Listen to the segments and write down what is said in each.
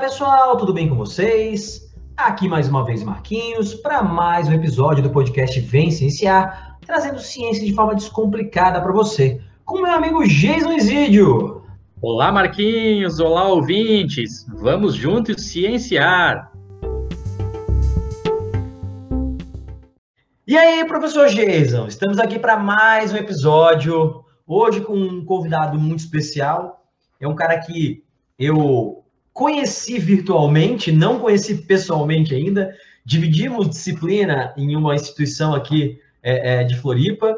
Pessoal, tudo bem com vocês? Aqui mais uma vez Marquinhos para mais um episódio do podcast Vem Cienciar, trazendo ciência de forma descomplicada para você, com meu amigo Jason Isidio. Olá Marquinhos, olá ouvintes, vamos juntos cienciar. E aí, professor Jason, estamos aqui para mais um episódio, hoje com um convidado muito especial, é um cara que eu conheci virtualmente, não conheci pessoalmente ainda. Dividimos disciplina em uma instituição aqui é, é, de Floripa,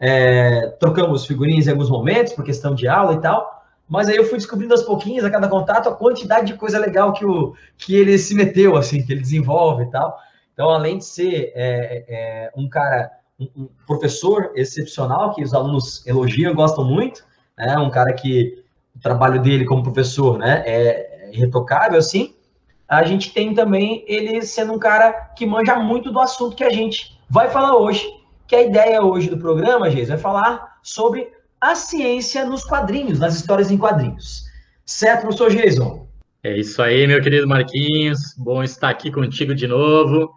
é, trocamos figurinhas em alguns momentos por questão de aula e tal. Mas aí eu fui descobrindo aos pouquinhos, a cada contato, a quantidade de coisa legal que, o, que ele se meteu, assim, que ele desenvolve e tal. Então, além de ser é, é, um cara, um, um, professor excepcional, que os alunos elogiam, gostam muito, né? um cara que o trabalho dele como professor né, é, irretocável, assim, a gente tem também ele sendo um cara que manja muito do assunto que a gente vai falar hoje. Que a ideia hoje do programa, Jesus, vai falar sobre a ciência nos quadrinhos, nas histórias em quadrinhos. Certo, professor Jason? É isso aí, meu querido Marquinhos. Bom estar aqui contigo de novo.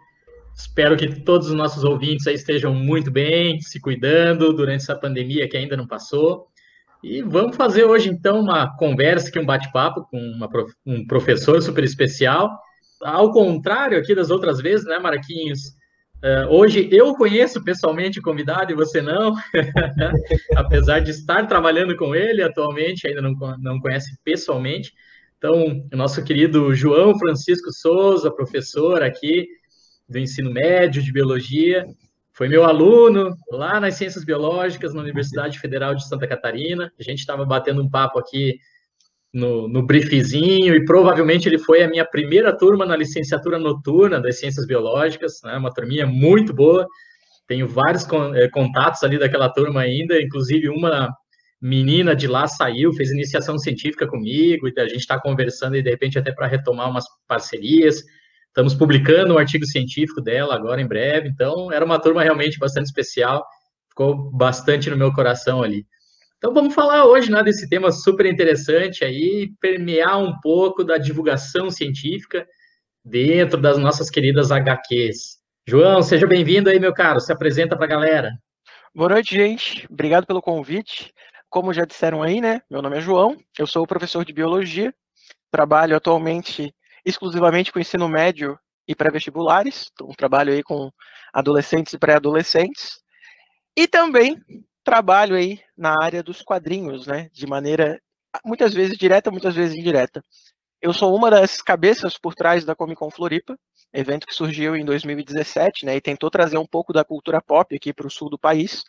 Espero que todos os nossos ouvintes estejam muito bem, se cuidando durante essa pandemia que ainda não passou. E vamos fazer hoje, então, uma conversa aqui, um bate-papo com uma, um professor super especial. Ao contrário aqui das outras vezes, né, Marquinhos? Uh, hoje eu conheço pessoalmente o convidado e você não, apesar de estar trabalhando com ele atualmente, ainda não, não conhece pessoalmente. Então, o nosso querido João Francisco Souza, professor aqui do ensino médio de biologia, foi meu aluno lá nas Ciências Biológicas, na Universidade Federal de Santa Catarina. A gente estava batendo um papo aqui no, no briefzinho, e provavelmente ele foi a minha primeira turma na licenciatura noturna das Ciências Biológicas, né? uma turminha muito boa. Tenho vários eh, contatos ali daquela turma ainda, inclusive uma menina de lá saiu, fez iniciação científica comigo, e a gente está conversando e de repente até para retomar umas parcerias. Estamos publicando um artigo científico dela agora em breve, então era uma turma realmente bastante especial, ficou bastante no meu coração ali. Então vamos falar hoje né, desse tema super interessante aí, permear um pouco da divulgação científica dentro das nossas queridas HQs. João, seja bem-vindo aí, meu caro, se apresenta para a galera. Boa noite, gente. Obrigado pelo convite. Como já disseram aí, né? Meu nome é João, eu sou professor de biologia, trabalho atualmente exclusivamente com ensino médio e pré-vestibulares, então trabalho aí com adolescentes e pré-adolescentes, e também trabalho aí na área dos quadrinhos, né, de maneira muitas vezes direta, muitas vezes indireta. Eu sou uma das cabeças por trás da Comic Con Floripa, evento que surgiu em 2017, né, e tentou trazer um pouco da cultura pop aqui para o sul do país.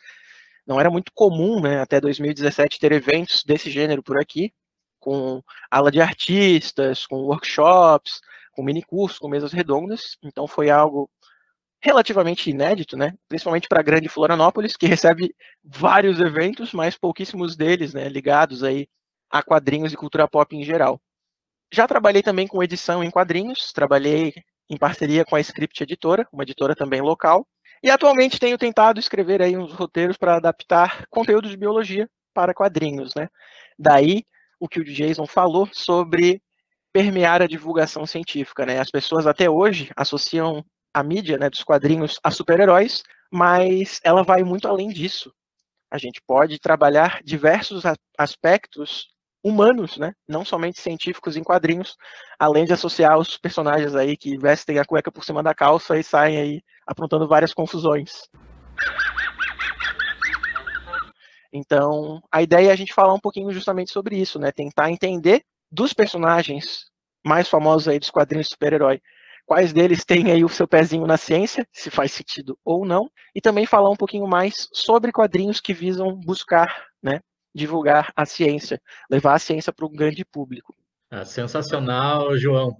Não era muito comum, né, até 2017 ter eventos desse gênero por aqui, com aula de artistas, com workshops, com mini cursos, com mesas redondas. Então foi algo relativamente inédito, né? Principalmente para a grande Florianópolis, que recebe vários eventos, mas pouquíssimos deles, né, ligados aí a quadrinhos e cultura pop em geral. Já trabalhei também com edição em quadrinhos, trabalhei em parceria com a Script Editora, uma editora também local, e atualmente tenho tentado escrever aí uns roteiros para adaptar conteúdos de biologia para quadrinhos, né? Daí o que o Jason falou sobre permear a divulgação científica, né? As pessoas até hoje associam a mídia, né, dos quadrinhos a super-heróis, mas ela vai muito além disso. A gente pode trabalhar diversos aspectos humanos, né? Não somente científicos em quadrinhos, além de associar os personagens aí que vestem a cueca por cima da calça e saem aí aprontando várias confusões. Então, a ideia é a gente falar um pouquinho justamente sobre isso, né? Tentar entender dos personagens mais famosos aí dos quadrinhos de super-herói, quais deles têm aí o seu pezinho na ciência, se faz sentido ou não, e também falar um pouquinho mais sobre quadrinhos que visam buscar, né, divulgar a ciência, levar a ciência para um grande público. Ah, sensacional, João.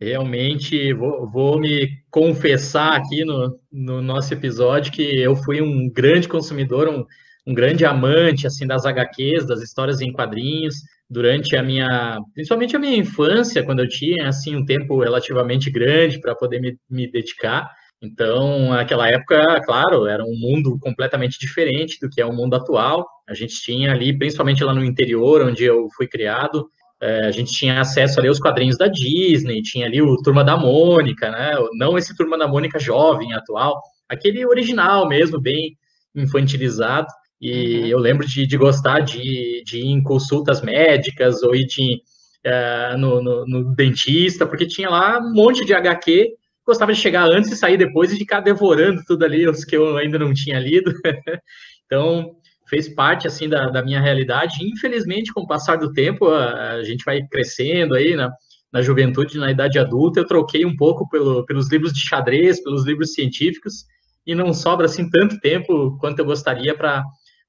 Realmente, vou, vou, me confessar aqui no, no nosso episódio que eu fui um grande consumidor, um, um grande amante assim das HQs, das histórias em quadrinhos, durante a minha, principalmente a minha infância, quando eu tinha assim um tempo relativamente grande para poder me, me dedicar. Então, naquela época, claro, era um mundo completamente diferente do que é o mundo atual. A gente tinha ali, principalmente lá no interior, onde eu fui criado, é, a gente tinha acesso ali aos quadrinhos da Disney, tinha ali o Turma da Mônica, né? Não esse Turma da Mônica jovem, atual, aquele original mesmo, bem infantilizado. E uhum. eu lembro de, de gostar de, de ir em consultas médicas ou ir de, uh, no, no, no, dentista, porque tinha lá um monte de HQ. Gostava de chegar antes e sair depois e ficar devorando tudo ali, os que eu ainda não tinha lido. então, fez parte assim da, da, minha realidade. Infelizmente, com o passar do tempo, a, a gente vai crescendo aí na, na juventude, na idade adulta. Eu troquei um pouco pelo, pelos livros de xadrez, pelos livros científicos, e não sobra assim tanto tempo quanto eu gostaria para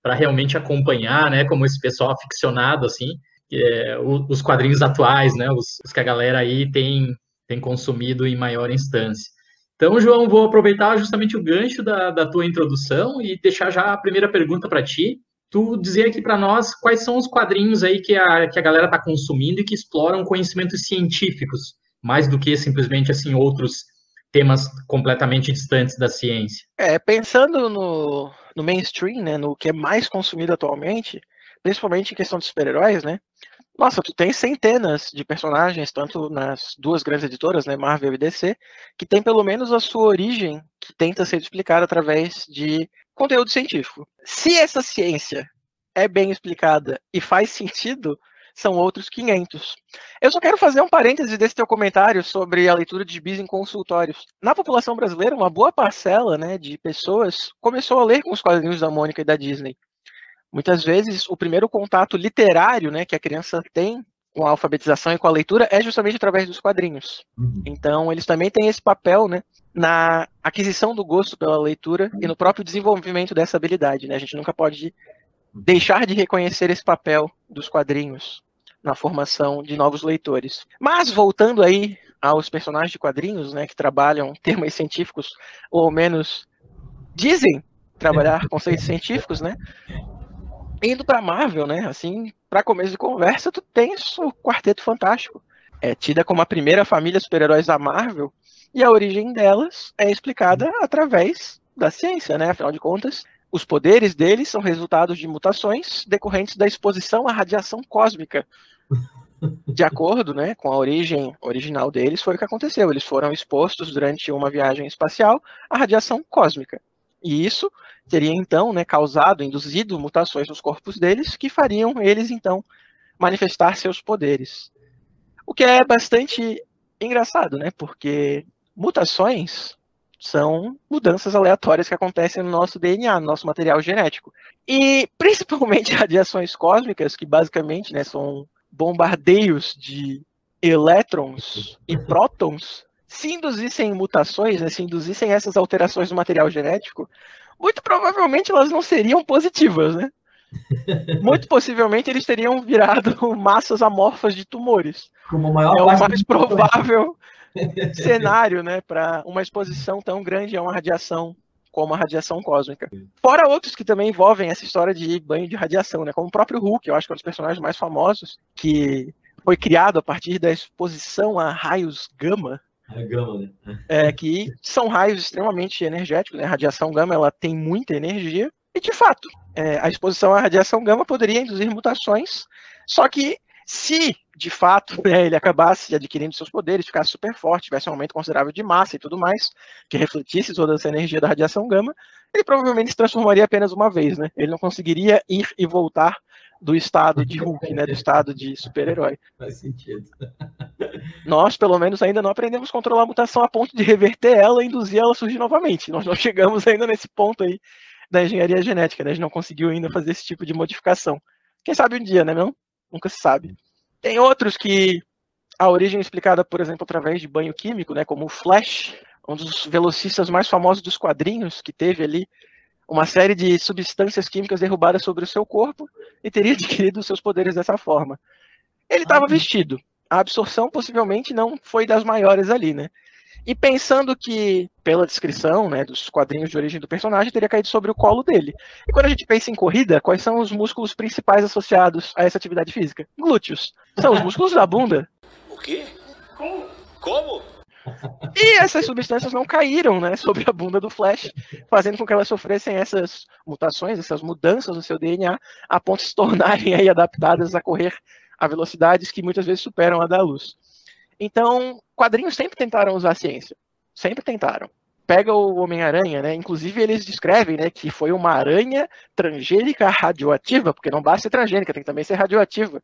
para realmente acompanhar, né, como esse pessoal aficionado, assim, é, os quadrinhos atuais, né, os, os, que a galera aí tem, tem consumido em maior instância. Então, João, vou aproveitar justamente o gancho da, da tua introdução e deixar já a primeira pergunta para ti. Tu dizer aqui para nós quais são os quadrinhos aí que a, que a galera está consumindo e que exploram conhecimentos científicos, mais do que simplesmente assim outros temas completamente distantes da ciência. É, pensando no, no mainstream, né, no que é mais consumido atualmente, principalmente em questão de super-heróis, né? Nossa, tu tem centenas de personagens, tanto nas duas grandes editoras, né, Marvel e DC, que tem pelo menos a sua origem que tenta ser explicada através de conteúdo científico. Se essa ciência é bem explicada e faz sentido, são outros 500. Eu só quero fazer um parêntese desse teu comentário sobre a leitura de bis em consultórios. Na população brasileira, uma boa parcela né, de pessoas começou a ler com os quadrinhos da Mônica e da Disney. Muitas vezes, o primeiro contato literário né, que a criança tem com a alfabetização e com a leitura é justamente através dos quadrinhos. Uhum. Então, eles também têm esse papel né, na aquisição do gosto pela leitura e no próprio desenvolvimento dessa habilidade. Né? A gente nunca pode deixar de reconhecer esse papel dos quadrinhos na formação de novos leitores. Mas voltando aí aos personagens de quadrinhos, né, que trabalham termos científicos, ou ao menos dizem trabalhar conceitos científicos, né? Indo para Marvel, né? Assim, para começo de conversa, tu tens o Quarteto Fantástico. É tida como a primeira família super-heróis da Marvel, e a origem delas é explicada através da ciência, né? Afinal de contas, os poderes deles são resultados de mutações decorrentes da exposição à radiação cósmica. De acordo né, com a origem original deles, foi o que aconteceu. Eles foram expostos durante uma viagem espacial à radiação cósmica. E isso teria então né, causado, induzido mutações nos corpos deles que fariam eles então manifestar seus poderes. O que é bastante engraçado, né? Porque mutações são mudanças aleatórias que acontecem no nosso DNA, no nosso material genético. E principalmente radiações cósmicas, que basicamente né, são bombardeios de elétrons e prótons, se induzissem mutações, né, se induzissem essas alterações no material genético, muito provavelmente elas não seriam positivas, né? Muito possivelmente eles teriam virado massas amorfas de tumores. Como maior é o mais provável cenário, né, para uma exposição tão grande a uma radiação como a radiação cósmica. Fora outros que também envolvem essa história de banho de radiação, né, como o próprio Hulk, eu acho que é um dos personagens mais famosos, que foi criado a partir da exposição a raios gama. É gama, né? É, que são raios extremamente energéticos, né? A radiação gama ela tem muita energia, e de fato, é, a exposição à radiação gama poderia induzir mutações, só que se de fato né, ele acabasse adquirindo seus poderes, ficasse super forte, tivesse um aumento considerável de massa e tudo mais, que refletisse toda essa energia da radiação gama, ele provavelmente se transformaria apenas uma vez, né? Ele não conseguiria ir e voltar do estado de Hulk, né? Do estado de super-herói. Faz sentido. Nós, pelo menos, ainda não aprendemos a controlar a mutação a ponto de reverter ela e induzir ela a surgir novamente. Nós não chegamos ainda nesse ponto aí da engenharia genética, né? A gente não conseguiu ainda fazer esse tipo de modificação. Quem sabe um dia, né, não? Nunca se sabe. Tem outros que a origem é explicada, por exemplo, através de banho químico, né, como o Flash, um dos velocistas mais famosos dos quadrinhos, que teve ali uma série de substâncias químicas derrubadas sobre o seu corpo e teria adquirido seus poderes dessa forma. Ele estava ah, vestido. A absorção possivelmente não foi das maiores ali, né? E pensando que, pela descrição né, dos quadrinhos de origem do personagem, teria caído sobre o colo dele. E quando a gente pensa em corrida, quais são os músculos principais associados a essa atividade física? Glúteos. São os músculos da bunda. O quê? Como? Como? E essas substâncias não caíram né, sobre a bunda do Flash, fazendo com que elas sofressem essas mutações, essas mudanças no seu DNA, a ponto de se tornarem aí adaptadas a correr a velocidades que muitas vezes superam a da luz. Então, quadrinhos sempre tentaram usar a ciência. Sempre tentaram. Pega o Homem-Aranha, né? Inclusive, eles descrevem né, que foi uma aranha transgênica radioativa, porque não basta ser transgênica, tem que também ser radioativa,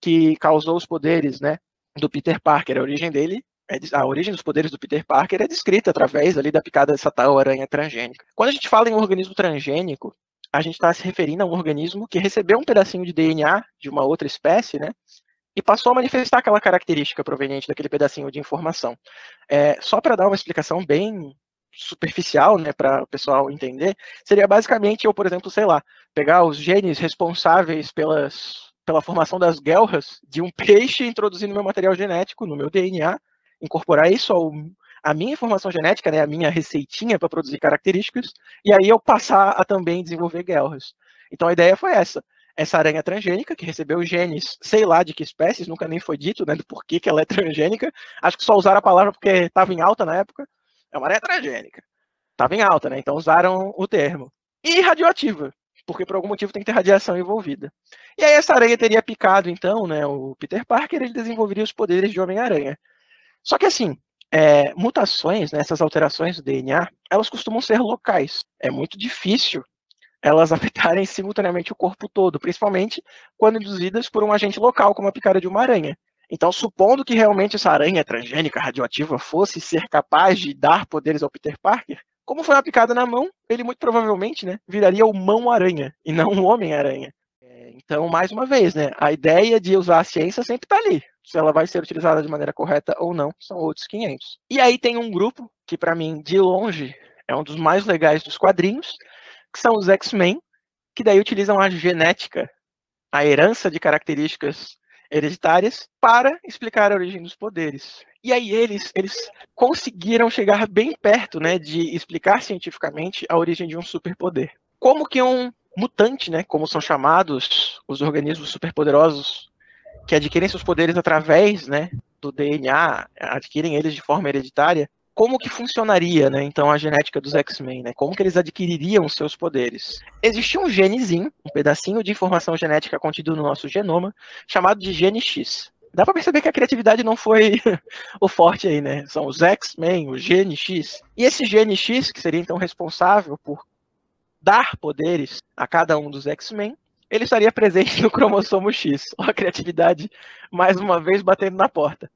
que causou os poderes né, do Peter Parker. A origem dele é, a origem dos poderes do Peter Parker é descrita através ali da picada dessa tal aranha transgênica. Quando a gente fala em um organismo transgênico, a gente está se referindo a um organismo que recebeu um pedacinho de DNA de uma outra espécie, né? E passou a manifestar aquela característica proveniente daquele pedacinho de informação. É, só para dar uma explicação bem superficial, né, para o pessoal entender, seria basicamente eu, por exemplo, sei lá, pegar os genes responsáveis pelas, pela formação das guelras de um peixe, introduzir no meu material genético, no meu DNA, incorporar isso ao, a minha informação genética, né, a minha receitinha para produzir características, e aí eu passar a também desenvolver guerras. Então a ideia foi essa. Essa aranha transgênica, que recebeu genes, sei lá de que espécies, nunca nem foi dito, né, do porquê que ela é transgênica. Acho que só usaram a palavra porque estava em alta na época. É uma aranha transgênica. Estava em alta, né? Então usaram o termo. E radioativa, porque por algum motivo tem que ter radiação envolvida. E aí essa aranha teria picado, então, né, o Peter Parker, ele desenvolveria os poderes de Homem-Aranha. Só que assim, é, mutações, né, essas alterações do DNA, elas costumam ser locais. É muito difícil elas afetarem simultaneamente o corpo todo, principalmente quando induzidas por um agente local, como a picada de uma aranha. Então, supondo que realmente essa aranha transgênica radioativa fosse ser capaz de dar poderes ao Peter Parker, como foi uma picada na mão, ele muito provavelmente né, viraria o mão-aranha e não o homem-aranha. É, então, mais uma vez, né, a ideia de usar a ciência sempre está ali se ela vai ser utilizada de maneira correta ou não, são outros 500. E aí tem um grupo que, para mim, de longe, é um dos mais legais dos quadrinhos, que são os X-Men, que daí utilizam a genética, a herança de características hereditárias, para explicar a origem dos poderes. E aí eles, eles conseguiram chegar bem perto né, de explicar cientificamente a origem de um superpoder. Como que um mutante, né, como são chamados os organismos superpoderosos que adquirem seus poderes através né, do DNA, adquirem eles de forma hereditária, como que funcionaria, né, então, a genética dos X-Men, né? Como que eles adquiririam seus poderes? Existia um genezinho, um pedacinho de informação genética contido no nosso genoma, chamado de gene X. Dá para perceber que a criatividade não foi o forte aí, né? São os X-Men, o gene X. E esse gene X, que seria então responsável por dar poderes a cada um dos X-Men, ele estaria presente no cromossomo X. A criatividade, mais uma vez, batendo na porta.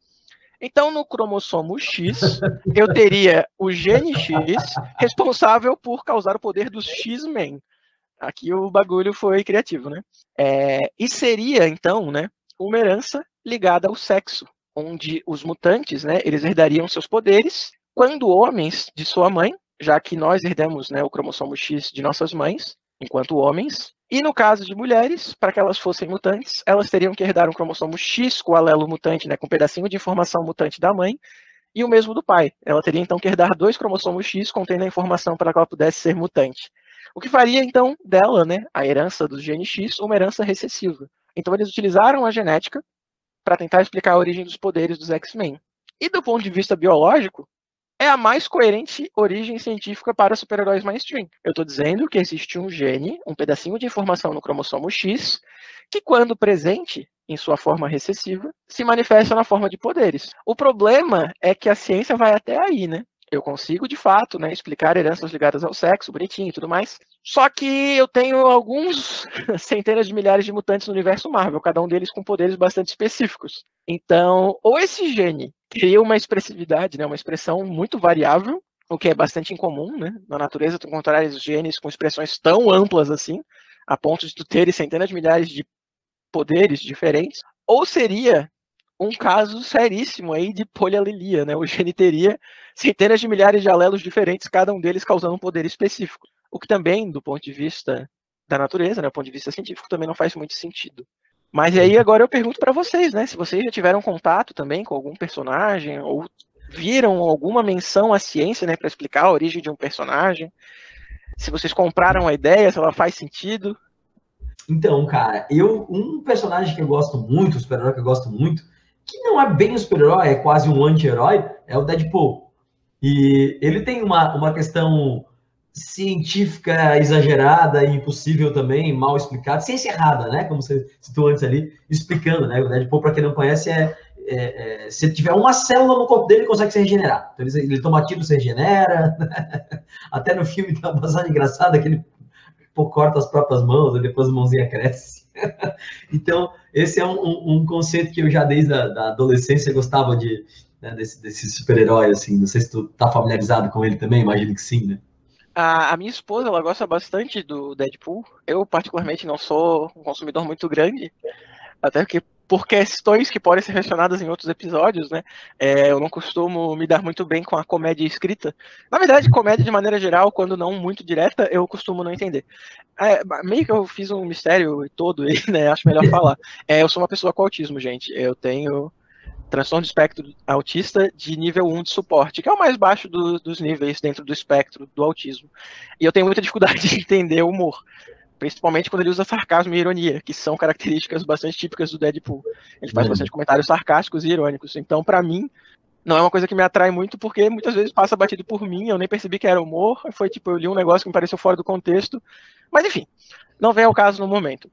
Então, no cromossomo X, eu teria o gene X responsável por causar o poder dos X-Men. Aqui o bagulho foi criativo, né? É, e seria, então, né, uma herança ligada ao sexo, onde os mutantes, né, eles herdariam seus poderes quando homens de sua mãe, já que nós herdamos né, o cromossomo X de nossas mães, enquanto homens, e no caso de mulheres, para que elas fossem mutantes, elas teriam que herdar um cromossomo X com o alelo mutante, né, com um pedacinho de informação mutante da mãe, e o mesmo do pai. Ela teria então que herdar dois cromossomos X contendo a informação para que ela pudesse ser mutante. O que faria então dela, né, a herança do gene X, uma herança recessiva. Então eles utilizaram a genética para tentar explicar a origem dos poderes dos X-Men. E do ponto de vista biológico, é a mais coerente origem científica para super-heróis mainstream. Eu estou dizendo que existe um gene, um pedacinho de informação no cromossomo X, que, quando presente em sua forma recessiva, se manifesta na forma de poderes. O problema é que a ciência vai até aí, né? Eu consigo, de fato, né, explicar heranças ligadas ao sexo, bonitinho e tudo mais. Só que eu tenho alguns centenas de milhares de mutantes no universo Marvel, cada um deles com poderes bastante específicos. Então, ou esse gene cria uma expressividade, né, uma expressão muito variável, o que é bastante incomum, né? Na natureza, tu encontrar genes com expressões tão amplas assim, a ponto de tu ter centenas de milhares de poderes diferentes, ou seria um caso seríssimo aí de polialelia, né? O gene teria centenas de milhares de alelos diferentes, cada um deles causando um poder específico. O que também, do ponto de vista da natureza, né, do ponto de vista científico, também não faz muito sentido. Mas aí agora eu pergunto para vocês, né? Se vocês já tiveram contato também com algum personagem ou viram alguma menção à ciência, né, para explicar a origem de um personagem, se vocês compraram a ideia, se ela faz sentido. Então, cara, eu um personagem que eu gosto muito, um super-herói que eu gosto muito, que não é bem um super-herói, é quase um anti-herói, é o Deadpool. E ele tem uma, uma questão científica exagerada e impossível também, mal explicada, ciência errada, né? Como você citou antes ali, explicando, né? O Deadpool, para quem não conhece, é, é, é, se tiver uma célula no corpo dele, ele consegue se regenerar. Então, ele, ele toma tiro, se regenera. Até no filme tem uma passagem engraçada que ele pô, corta as próprias mãos, e depois a mãozinha cresce. então, esse é um, um, um, conceito que eu já desde a da adolescência gostava de, né, desse, desse super-herói, assim. Não sei se tu tá familiarizado com ele também, imagino que sim, né? A, a, minha esposa, ela gosta bastante do Deadpool. Eu, particularmente, não sou um consumidor muito grande. Até porque, por questões que podem ser mencionadas em outros episódios, né? É, eu não costumo me dar muito bem com a comédia escrita. Na verdade, comédia, de maneira geral, quando não muito direta, eu costumo não entender. É, meio que eu fiz um mistério todo né? Acho melhor falar. É, eu sou uma pessoa com autismo, gente. Eu tenho transtorno de espectro autista de nível 1 de suporte, que é o mais baixo do, dos níveis dentro do espectro do autismo. E eu tenho muita dificuldade de entender o humor, principalmente quando ele usa sarcasmo e ironia, que são características bastante típicas do Deadpool. Ele faz uhum. bastante comentários sarcásticos e irônicos. Então, para mim, não é uma coisa que me atrai muito, porque muitas vezes passa batido por mim, eu nem percebi que era humor, foi tipo, eu li um negócio que me pareceu fora do contexto. Mas enfim, não vem ao caso no momento.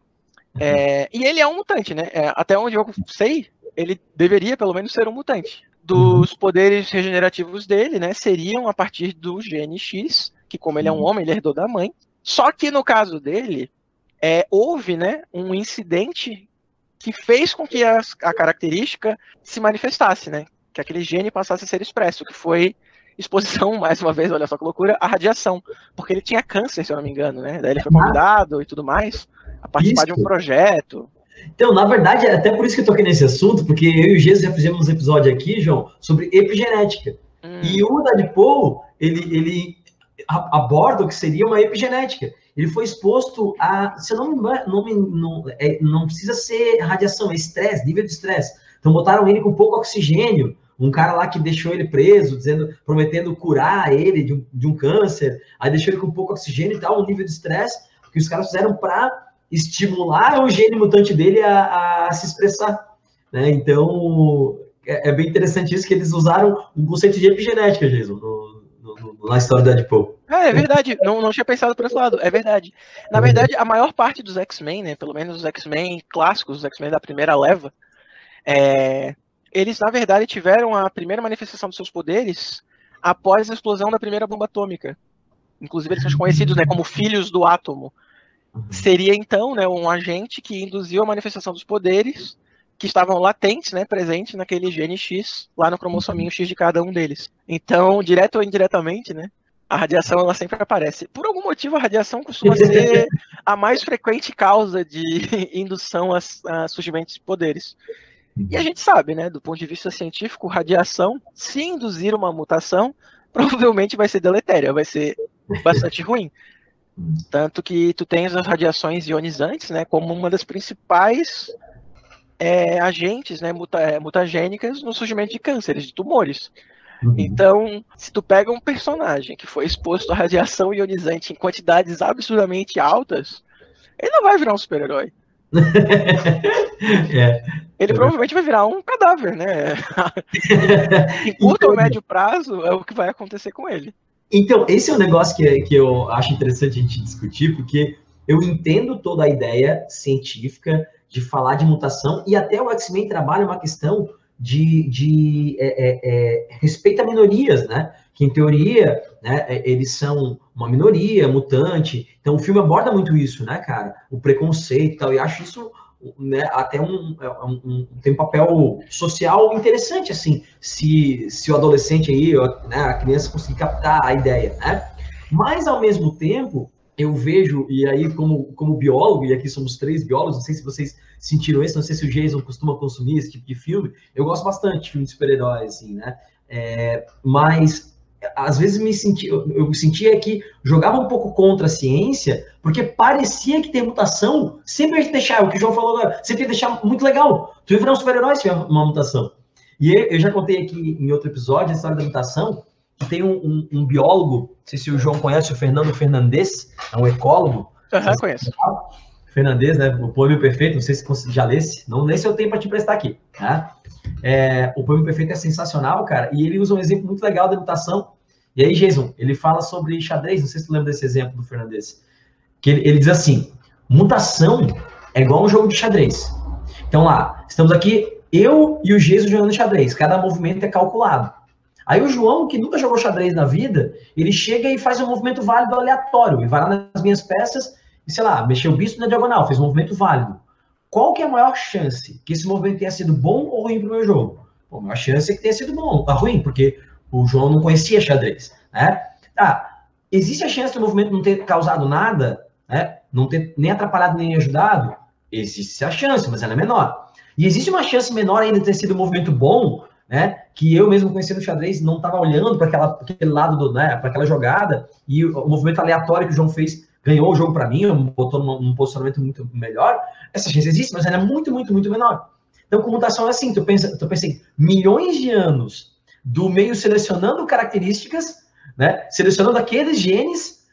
É, e ele é um mutante, né? É, até onde eu sei, ele deveria pelo menos ser um mutante. Dos poderes regenerativos dele, né, seriam a partir do gene X, que como ele é um uhum. homem, ele herdou da mãe. Só que no caso dele, é, houve, né, um incidente que fez com que a, a característica se manifestasse, né, que aquele gene passasse a ser expresso, que foi exposição, mais uma vez, olha só que loucura, à radiação, porque ele tinha câncer, se eu não me engano, né? Daí ele foi convidado e tudo mais a participar Isso. de um projeto. Então, na verdade, é até por isso que eu toquei nesse assunto, porque eu e o Jesus já fizemos um episódio aqui, João, sobre epigenética. Hum. E o Deadpool, ele, ele aborda o que seria uma epigenética. Ele foi exposto a, se eu não me engano, não, não, é, não precisa ser radiação, é estresse, nível de estresse. Então botaram ele com pouco oxigênio, um cara lá que deixou ele preso, dizendo, prometendo curar ele de um, de um câncer, aí deixou ele com pouco oxigênio e tal, um nível de estresse que os caras fizeram para estimular o gene mutante dele a, a se expressar. Né? Então, é, é, bem interessante isso que eles usaram um conceito de epigenética, Jason, no, no, na história do Deadpool. É, é verdade, não, não tinha pensado por esse lado, é verdade. Na é verdade, a maior parte dos X-Men, né, pelo menos os X-Men clássicos, os X-Men da primeira leva, é, eles, na verdade, tiveram a primeira manifestação dos seus poderes após a explosão da primeira bomba atômica. Inclusive, eles são conhecidos né, como filhos do átomo, Uhum. Seria então né, um agente que induziu a manifestação dos poderes que estavam latentes, né, presentes naquele gene X, lá no cromossominho X de cada um deles. Então, direto ou indiretamente, né, a radiação ela sempre aparece. Por algum motivo, a radiação costuma ser a mais frequente causa de indução a, a surgimento de poderes. E a uhum. gente sabe, né, do ponto de vista científico, radiação, se induzir uma mutação, provavelmente vai ser deletéria, vai ser bastante ruim. Tanto que tu tens as radiações ionizantes, né, como uma das principais é, agentes, né, muta, é, mutagênicas no surgimento de cânceres, de tumores. Uhum. Então, se tu pega um personagem que foi exposto à radiação ionizante em quantidades absurdamente altas, ele não vai virar um super-herói. é, ele é provavelmente vai virar um cadáver, né? em curto ou então, médio prazo é o que vai acontecer com ele. Então, esse é um negócio que, que eu acho interessante a gente discutir, porque eu entendo toda a ideia científica de falar de mutação, e até o X-Men trabalha uma questão de, de é, é, é, respeito a minorias, né? Que em teoria, né, é, eles são uma minoria, mutante. Então o filme aborda muito isso, né, cara? O preconceito e tal, e acho isso né, até um, é, um, um, tem um papel social interessante, assim, se, se o adolescente aí, né, a criança conseguir captar a ideia, né? Mas, ao mesmo tempo, eu vejo, e aí como, como biólogo, e aqui somos três biólogos, não sei se vocês sentiram isso, não sei se o Jason costuma consumir esse tipo de filme, eu gosto bastante de filme de super-heróis, assim, né? É, mas às vezes me senti, eu, eu sentia que jogava um pouco contra a ciência, porque parecia que ter mutação sempre ia deixar, o que o João falou agora, sempre ia deixar muito legal. Tu ia virar um super-herói se tiver uma mutação. E eu já contei aqui em outro episódio a história da mutação, que tem um, um, um biólogo, não sei se o João conhece, o Fernando Fernandes, é um ecólogo. Aham, uhum, conheço. Fernandes, né? O poema perfeito, não sei se já lesse, não nem se eu tenho para te prestar aqui, tá? É, o poema perfeito é sensacional, cara, e ele usa um exemplo muito legal da mutação, E aí, Jason, ele fala sobre xadrez, não sei se tu lembra desse exemplo do Fernandes, que ele, ele diz assim, mutação é igual um jogo de xadrez. Então lá, estamos aqui, eu e o Jason jogando xadrez, cada movimento é calculado. Aí o João, que nunca jogou xadrez na vida, ele chega e faz um movimento válido aleatório, e vai lá nas minhas peças, e sei lá, mexeu o bispo na diagonal, fez um movimento válido. Qual que é a maior chance que esse movimento tenha sido bom ou ruim para o meu jogo? Bom, a maior chance é que tenha sido bom, tá ruim, porque o João não conhecia xadrez, né? Tá, existe a chance do movimento não ter causado nada, né? Não ter nem atrapalhado nem ajudado? Existe a chance, mas ela é menor. E existe uma chance menor ainda de ter sido um movimento bom, né? Que eu mesmo conhecendo o xadrez não estava olhando para aquele lado do, né? Para aquela jogada e o, o, movimento aleatório que o João fez ganhou o jogo para mim, botou num, posicionamento muito melhor. Essa chance existe, mas ela é muito, muito, muito menor. Então, comutação é assim, tu pensa, tu pensa em milhões de anos do meio selecionando características, né? Selecionando aqueles genes,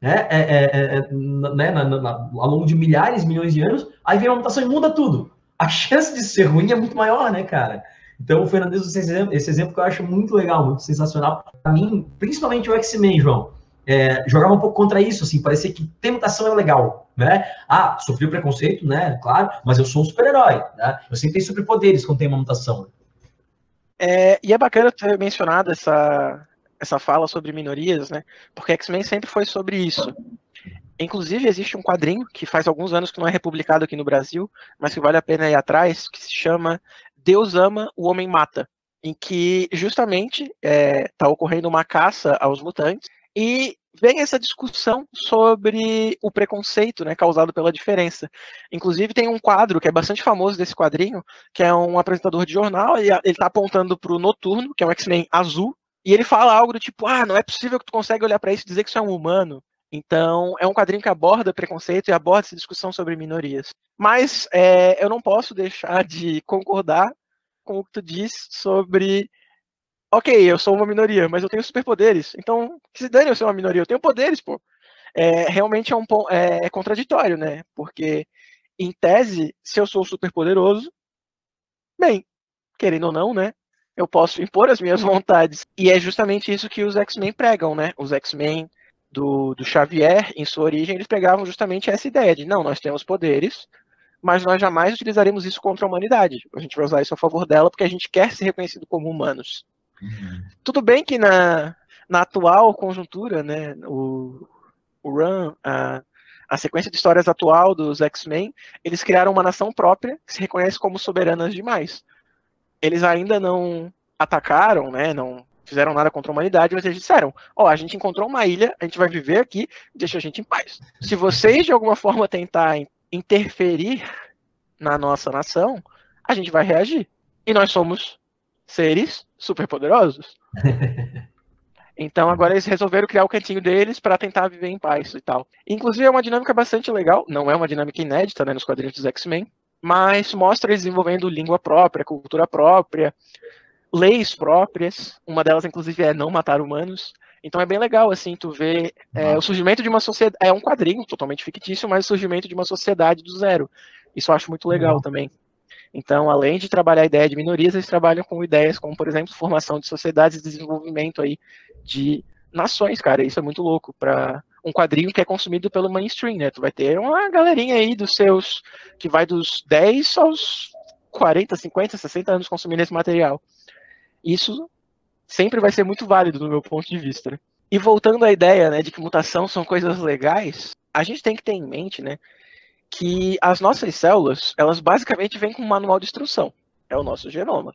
né? É, é, é, é né? Na, na, ao longo de milhares, milhões de anos, aí vem uma mutação e muda tudo. A chance de ser ruim é muito maior, né, cara? Então, o Fernandes, esse exemplo, esse exemplo que eu acho muito legal, muito sensacional. Para mim, principalmente o X-Men, João, é, jogava um pouco contra isso, assim, parecia que ter mutação é legal, né? Ah, sofri preconceito, né? Claro, mas eu sou um super-herói, né? Eu sempre tenho superpoderes quando tem uma mutação. É, e é bacana ter mencionado essa, essa fala sobre minorias, né? Porque X-Men sempre foi sobre isso. Inclusive, existe um quadrinho que faz alguns anos que não é republicado aqui no Brasil, mas que vale a pena ir atrás, que se chama Deus ama, o homem mata, em que justamente está é, tá ocorrendo uma caça aos mutantes e vem essa discussão sobre o preconceito né, causado pela diferença. Inclusive, tem um quadro que é bastante famoso desse quadrinho, que é um apresentador de jornal, ele está apontando para o Noturno, que é um X-Men azul, e ele fala algo do tipo: ah, não é possível que tu consegue olhar para isso e dizer que isso é um humano. Então, é um quadrinho que aborda preconceito e aborda essa discussão sobre minorias. Mas é, eu não posso deixar de concordar com o que tu diz sobre. Ok, eu sou uma minoria, mas eu tenho superpoderes. Então, se dane eu ser uma minoria, eu tenho poderes, pô. É, realmente é, um, é, é contraditório, né? Porque, em tese, se eu sou superpoderoso, bem, querendo ou não, né? Eu posso impor as minhas vontades. E é justamente isso que os X-Men pregam, né? Os X-Men do, do Xavier, em sua origem, eles pegavam justamente essa ideia de não, nós temos poderes, mas nós jamais utilizaremos isso contra a humanidade. A gente vai usar isso a favor dela porque a gente quer ser reconhecido como humanos. Tudo bem que na, na atual conjuntura, né, o, o Run, a, a sequência de histórias atual dos X-Men, eles criaram uma nação própria que se reconhece como soberanas demais. Eles ainda não atacaram, né, não fizeram nada contra a humanidade, mas eles disseram: Ó, oh, a gente encontrou uma ilha, a gente vai viver aqui, deixa a gente em paz. Se vocês de alguma forma tentar interferir na nossa nação, a gente vai reagir. E nós somos seres superpoderosos. Então agora eles resolveram criar o cantinho deles para tentar viver em paz e tal. Inclusive é uma dinâmica bastante legal, não é uma dinâmica inédita né, nos quadrinhos dos X-Men, mas mostra eles desenvolvendo língua própria, cultura própria, leis próprias, uma delas inclusive é não matar humanos. Então é bem legal, assim, tu ver é, o surgimento de uma sociedade. É um quadrinho totalmente fictício, mas o surgimento de uma sociedade do zero. Isso eu acho muito legal uhum. também. Então, além de trabalhar a ideia de minorias, eles trabalham com ideias como, por exemplo, formação de sociedades e desenvolvimento aí de nações, cara. Isso é muito louco para um quadrinho que é consumido pelo mainstream, né? Tu vai ter uma galerinha aí dos seus que vai dos 10 aos 40, 50, 60 anos consumindo esse material. Isso sempre vai ser muito válido do meu ponto de vista. Né? E voltando à ideia né, de que mutação são coisas legais, a gente tem que ter em mente né, que as nossas células, elas basicamente vêm com um manual de instrução. É o nosso genoma.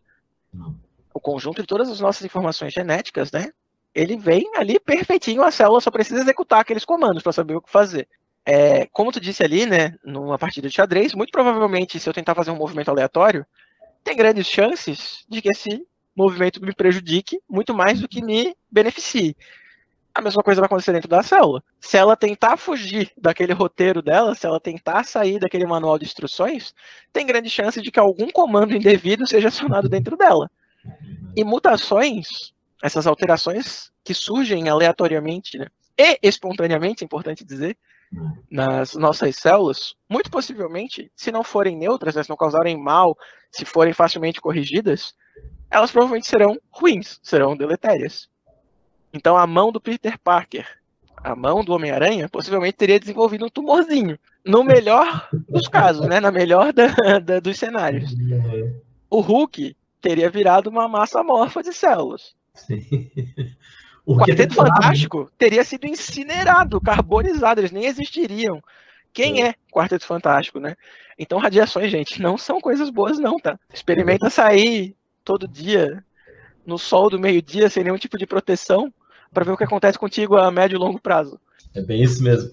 O conjunto de todas as nossas informações genéticas, né? Ele vem ali perfeitinho, a célula só precisa executar aqueles comandos para saber o que fazer. É, como tu disse ali, né, numa partida de xadrez, muito provavelmente, se eu tentar fazer um movimento aleatório, tem grandes chances de que esse movimento me prejudique muito mais do que me beneficie. A mesma coisa vai acontecer dentro da célula. Se ela tentar fugir daquele roteiro dela, se ela tentar sair daquele manual de instruções, tem grande chance de que algum comando indevido seja acionado dentro dela. E mutações, essas alterações que surgem aleatoriamente né, e espontaneamente, é importante dizer, nas nossas células, muito possivelmente, se não forem neutras, né, se não causarem mal, se forem facilmente corrigidas, elas provavelmente serão ruins, serão deletérias. Então a mão do Peter Parker, a mão do Homem-Aranha, possivelmente teria desenvolvido um tumorzinho. No melhor dos casos, né? Na melhor da, da, dos cenários. O Hulk teria virado uma massa amorfa de células. Sim. O, o Quarteto Fantástico teria sido incinerado, carbonizado, eles nem existiriam. Quem é Quarteto Fantástico, né? Então, radiações, gente, não são coisas boas, não, tá? Experimenta sair todo dia no sol do meio-dia sem nenhum tipo de proteção para ver o que acontece contigo a médio e longo prazo. É bem isso mesmo.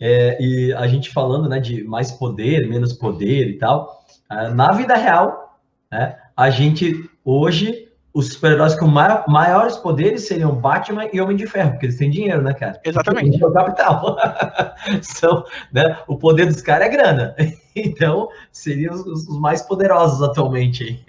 É, e a gente falando né, de mais poder, menos poder e tal, é, na vida real, né, a gente hoje os super-heróis com maior, maiores poderes seriam Batman e Homem de Ferro, porque eles têm dinheiro, né, cara? Exatamente. O capital. São, né, o poder dos caras é grana. Então, seriam os, os mais poderosos atualmente.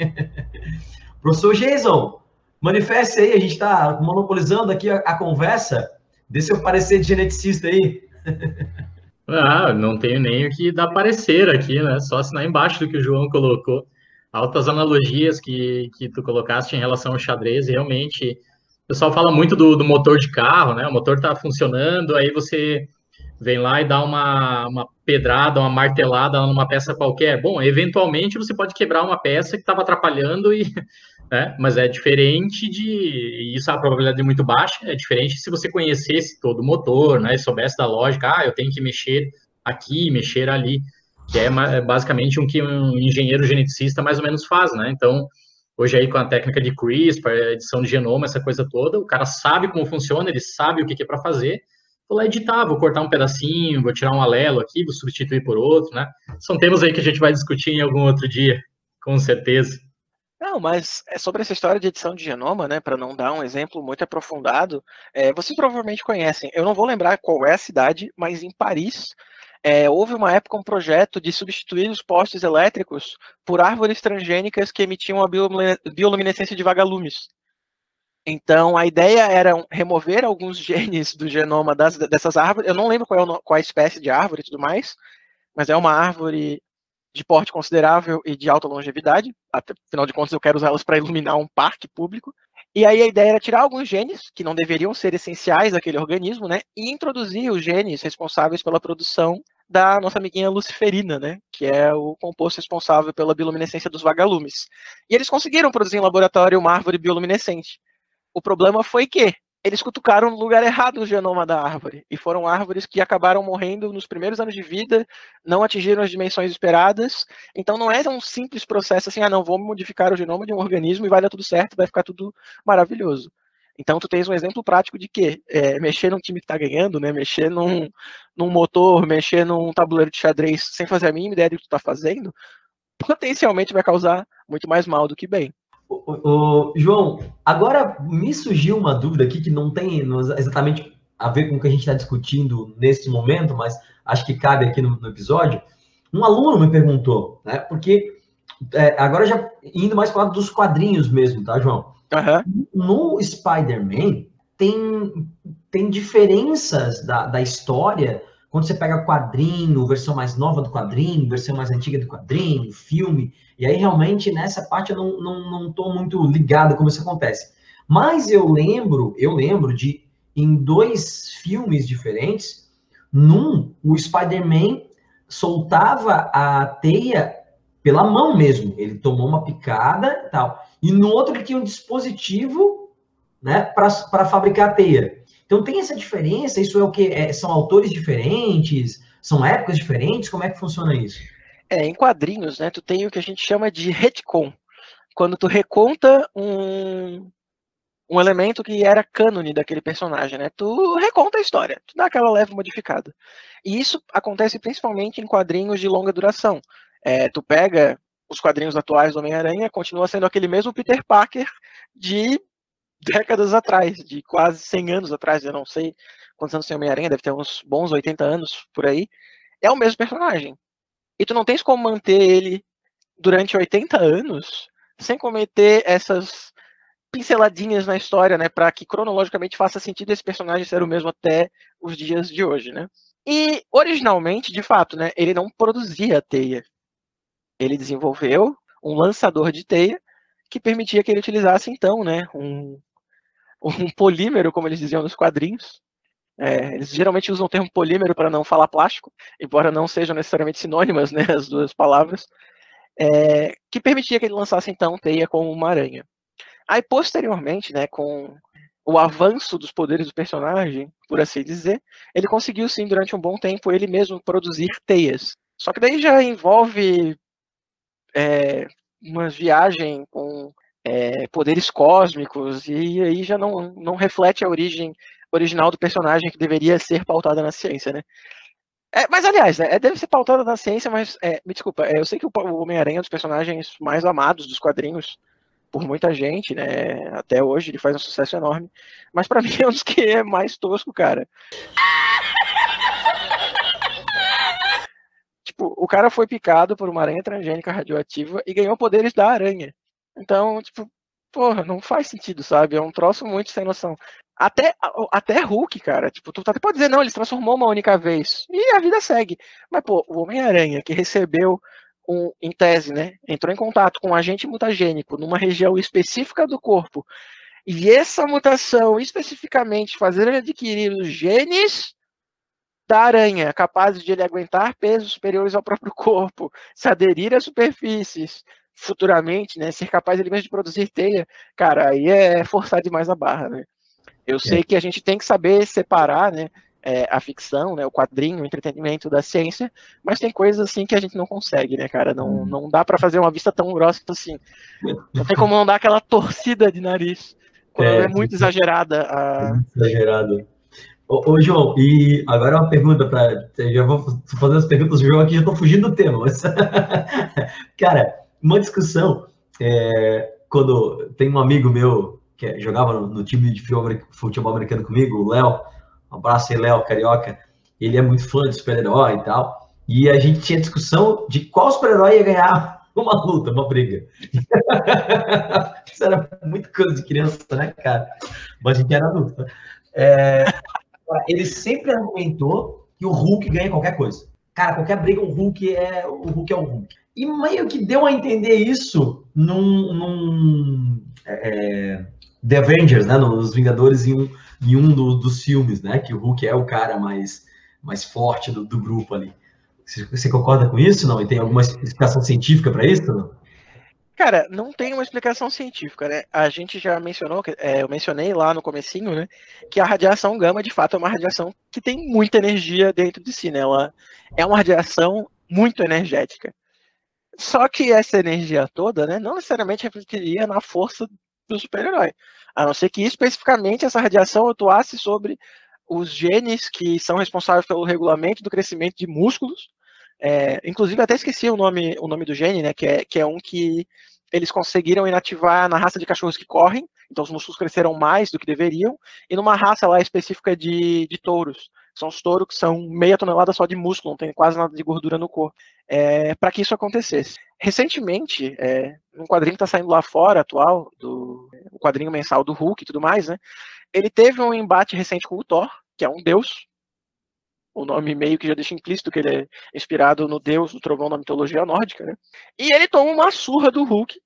Professor Jason, manifeste aí, a gente está monopolizando aqui a, a, conversa. Dê seu parecer de geneticista aí. Ah, não tenho nem o que dar parecer aqui, né? Só assinar embaixo do que o João colocou altas analogias que, que tu colocaste em relação ao xadrez, realmente, o pessoal fala muito do, do motor de carro, né? O motor está funcionando, aí você vem lá e dá uma, uma pedrada, uma martelada numa peça qualquer. Bom, eventualmente você pode quebrar uma peça que estava atrapalhando, e, né? mas é diferente de. Isso a probabilidade é muito baixa, é diferente se você conhecesse todo o motor, né? E soubesse da lógica, ah, eu tenho que mexer aqui, mexer ali que é, é basicamente um que um engenheiro geneticista mais ou menos faz, né? Então, hoje aí com a técnica de CRISPR, edição de genoma, essa coisa toda, o cara sabe como funciona, ele sabe o que é para fazer, vou lá editar, vou cortar um pedacinho, vou tirar um alelo aqui, vou substituir por outro, né? São temas aí que a gente vai discutir em algum outro dia, com certeza. Não, mas é sobre essa história de edição de genoma, né? Para não dar um exemplo muito aprofundado, é, vocês provavelmente conhecem. Eu não vou lembrar qual é a cidade, mas em Paris é, houve uma época um projeto de substituir os postes elétricos por árvores transgênicas que emitiam a bioluminescência de vagalumes. Então, a ideia era remover alguns genes do genoma das, dessas árvores. Eu não lembro qual é, qual é a espécie de árvore e tudo mais, mas é uma árvore de porte considerável e de alta longevidade. Afinal de contas, eu quero usá-las para iluminar um parque público. E aí a ideia era tirar alguns genes que não deveriam ser essenciais daquele organismo, né, e introduzir os genes responsáveis pela produção da nossa amiguinha luciferina, né? Que é o composto responsável pela bioluminescência dos vagalumes. E eles conseguiram produzir em laboratório uma árvore bioluminescente. O problema foi que eles cutucaram no lugar errado o genoma da árvore. E foram árvores que acabaram morrendo nos primeiros anos de vida, não atingiram as dimensões esperadas. Então não é um simples processo assim, ah, não, vou modificar o genoma de um organismo e vai dar tudo certo, vai ficar tudo maravilhoso. Então, tu tens um exemplo prático de que é, mexer num time que está ganhando, né, mexer num, num motor, mexer num tabuleiro de xadrez sem fazer a mínima ideia do que tu está fazendo, potencialmente vai causar muito mais mal do que bem. O, o, João, agora me surgiu uma dúvida aqui que não tem exatamente a ver com o que a gente está discutindo nesse momento, mas acho que cabe aqui no, no episódio. Um aluno me perguntou, né? Porque é, agora já indo mais para o lado dos quadrinhos mesmo, tá, João? Uhum. No Spider-Man, tem, tem diferenças da, da história quando você pega quadrinho, versão mais nova do quadrinho, versão mais antiga do quadrinho, filme, e aí realmente nessa parte eu não, não, não tô muito ligado como isso acontece. Mas eu lembro, eu lembro de em dois filmes diferentes, num o Spider-Man soltava a teia pela mão mesmo. Ele tomou uma picada e tal. E no outro ele tinha um dispositivo né, para fabricar a teia. Então tem essa diferença? Isso é o que? É, são autores diferentes? São épocas diferentes? Como é que funciona isso? É, em quadrinhos, né, tu tem o que a gente chama de retcon. Quando tu reconta um, um elemento que era cânone daquele personagem, né? Tu reconta a história, tu dá aquela leve modificada. E isso acontece principalmente em quadrinhos de longa duração. É, tu pega os quadrinhos atuais do Homem-Aranha, continua sendo aquele mesmo Peter Parker de décadas atrás, de quase 100 anos atrás, eu não sei quantos anos tem Homem-Aranha, deve ter uns bons 80 anos por aí. É o mesmo personagem. E tu não tens como manter ele durante 80 anos sem cometer essas pinceladinhas na história, né, para que cronologicamente faça sentido esse personagem ser o mesmo até os dias de hoje, né? E originalmente, de fato, né, ele não produzia teia ele desenvolveu um lançador de teia que permitia que ele utilizasse então, né, um, um polímero, como eles diziam nos quadrinhos. É, eles geralmente usam o termo polímero para não falar plástico, embora não sejam necessariamente sinônimas né, as duas palavras, é, que permitia que ele lançasse então teia como uma aranha. Aí, posteriormente, né, com o avanço dos poderes do personagem, por assim dizer, ele conseguiu sim, durante um bom tempo, ele mesmo produzir teias. Só que daí já envolve é, uma viagem com é, poderes cósmicos, e aí já não, não reflete a origem original do personagem que deveria ser pautada na ciência, né? É, mas, aliás, né, deve ser pautada na ciência, mas, é, me desculpa, é, eu sei que o Homem-Aranha é um dos personagens mais amados dos quadrinhos por muita gente, né? Até hoje ele faz um sucesso enorme, mas para mim é um dos que é mais tosco, cara. Tipo, o cara foi picado por uma aranha transgênica radioativa e ganhou poderes da aranha. Então, tipo, porra, não faz sentido, sabe? É um troço muito sem noção. Até, até Hulk, cara. Tipo, tu até pode dizer, não, ele se transformou uma única vez. E a vida segue. Mas, pô, o Homem-Aranha, que recebeu, um, em tese, né? Entrou em contato com um agente mutagênico numa região específica do corpo. E essa mutação, especificamente, fazer ele adquirir os genes da aranha, capazes de ele aguentar pesos superiores ao próprio corpo, se aderir a superfícies, futuramente, né, ser capaz ele mesmo de produzir teia, cara, aí é forçar demais a barra, né? Eu sei é. que a gente tem que saber separar, né, é, a ficção, né, o quadrinho, o entretenimento da ciência, mas tem coisas assim que a gente não consegue, né, cara? Não, hum. não dá para fazer uma vista tão grossa assim. Não tem como não dar aquela torcida de nariz quando é, é muito exagerada. A... É exagerado. Ô, ô, João, e agora uma pergunta para. Já vou fazer as perguntas do João aqui, já estou fugindo do tema, mas. cara, uma discussão. É, quando tem um amigo meu que jogava no, no time de futebol americano comigo, o Léo, um abraço aí, Léo, carioca, ele é muito fã de super-herói e tal, e a gente tinha discussão de qual super-herói ia ganhar uma luta, uma briga. Isso era muito coisa de criança, né, cara? Mas a gente era adulto. Né? É, ele sempre argumentou que o Hulk ganha qualquer coisa. Cara, qualquer briga, o Hulk é o Hulk. É o Hulk. E meio que deu a entender isso num, num é, The Avengers, né? Nos Vingadores em um, em um do, dos filmes, né? Que o Hulk é o cara mais, mais forte do, do grupo ali. Você, você, concorda com isso, não? E tem alguma explicação científica para isso, não? Cara, não tem uma explicação científica, né? A gente já mencionou, é, eu mencionei lá no comecinho, né? Que a radiação gama, de fato, é uma radiação que tem muita energia dentro de si, né? Ela é uma radiação muito energética. Só que essa energia toda, né, não necessariamente refletiria na força do super-herói. A não ser que especificamente essa radiação atuasse sobre os genes que são responsáveis pelo regulamento do crescimento de músculos. É, inclusive, até esqueci o nome, o nome do gene, né? Que é, que é um que eles conseguiram inativar na raça de cachorros que correm, então os músculos cresceram mais do que deveriam, e numa raça lá específica de, de touros. São os touros que são meia tonelada só de músculo, não tem quase nada de gordura no corpo. É, para que isso acontecesse. Recentemente, é, um quadrinho que está saindo lá fora, atual, do o quadrinho mensal do Hulk e tudo mais, né? Ele teve um embate recente com o Thor, que é um deus. O nome meio que já deixa implícito que ele é inspirado no deus do trovão da mitologia nórdica, né? E ele toma uma surra do Hulk.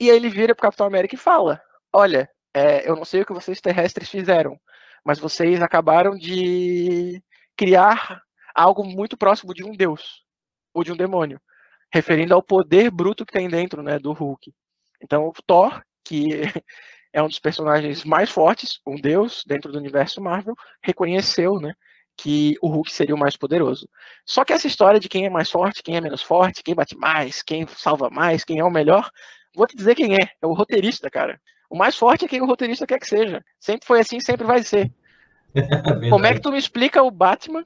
E aí ele vira pro Capitão América e fala: Olha, é, eu não sei o que vocês terrestres fizeram, mas vocês acabaram de criar algo muito próximo de um deus ou de um demônio, referindo ao poder bruto que tem dentro, né, do Hulk. Então, o Thor, que é um dos personagens mais fortes, um deus dentro do universo Marvel, reconheceu, né, que o Hulk seria o mais poderoso. Só que essa história de quem é mais forte, quem é menos forte, quem bate mais, quem salva mais, quem é o melhor, vou te dizer quem é, é o roteirista, cara. O mais forte é quem o roteirista quer que seja. Sempre foi assim, sempre vai ser. Como é que tu me explica o Batman,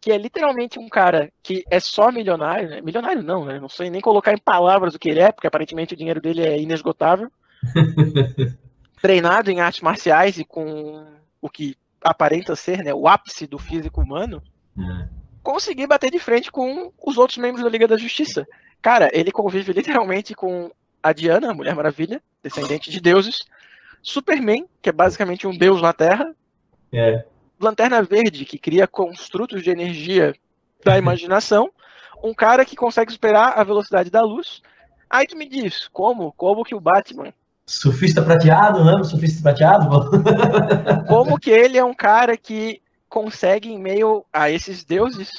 que é literalmente um cara que é só milionário, né? milionário não, né? Não sei nem colocar em palavras o que ele é, porque aparentemente o dinheiro dele é inesgotável. treinado em artes marciais e com o que aparenta ser, né, o ápice do físico humano, é. conseguir bater de frente com os outros membros da Liga da Justiça. Cara, ele convive literalmente com a Diana, a Mulher Maravilha, descendente de deuses, Superman, que é basicamente um deus na Terra, é. Lanterna Verde, que cria construtos de energia da imaginação, um cara que consegue superar a velocidade da luz. Aí tu me diz, como? Como que o Batman, Surfista prateado, né? Surfista prateado? Como que ele é um cara que consegue, em meio a esses deuses,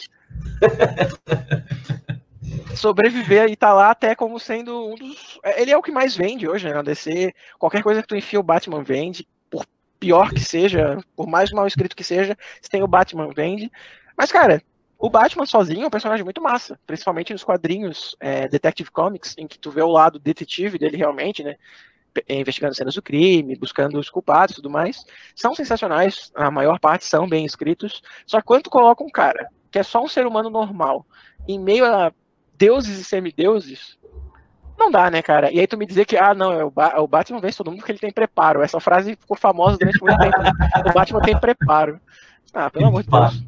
sobreviver e tá lá até como sendo um dos. Ele é o que mais vende hoje, né? Na DC. Qualquer coisa que tu enfia o Batman vende, por pior que seja, por mais mal escrito que seja, se tem o Batman vende. Mas, cara, o Batman sozinho é um personagem muito massa, principalmente nos quadrinhos é, Detective Comics, em que tu vê o lado detetive dele realmente, né? Investigando cenas do crime, buscando os culpados e tudo mais. São sensacionais, a maior parte são bem escritos. Só que quando coloca um cara que é só um ser humano normal, em meio a deuses e semideuses, não dá, né, cara? E aí tu me dizer que, ah, não, é o, ba o Batman vence todo mundo porque ele tem preparo. Essa frase ficou famosa durante muito tempo. Né? O Batman tem preparo. Ah, pelo amor de Deus.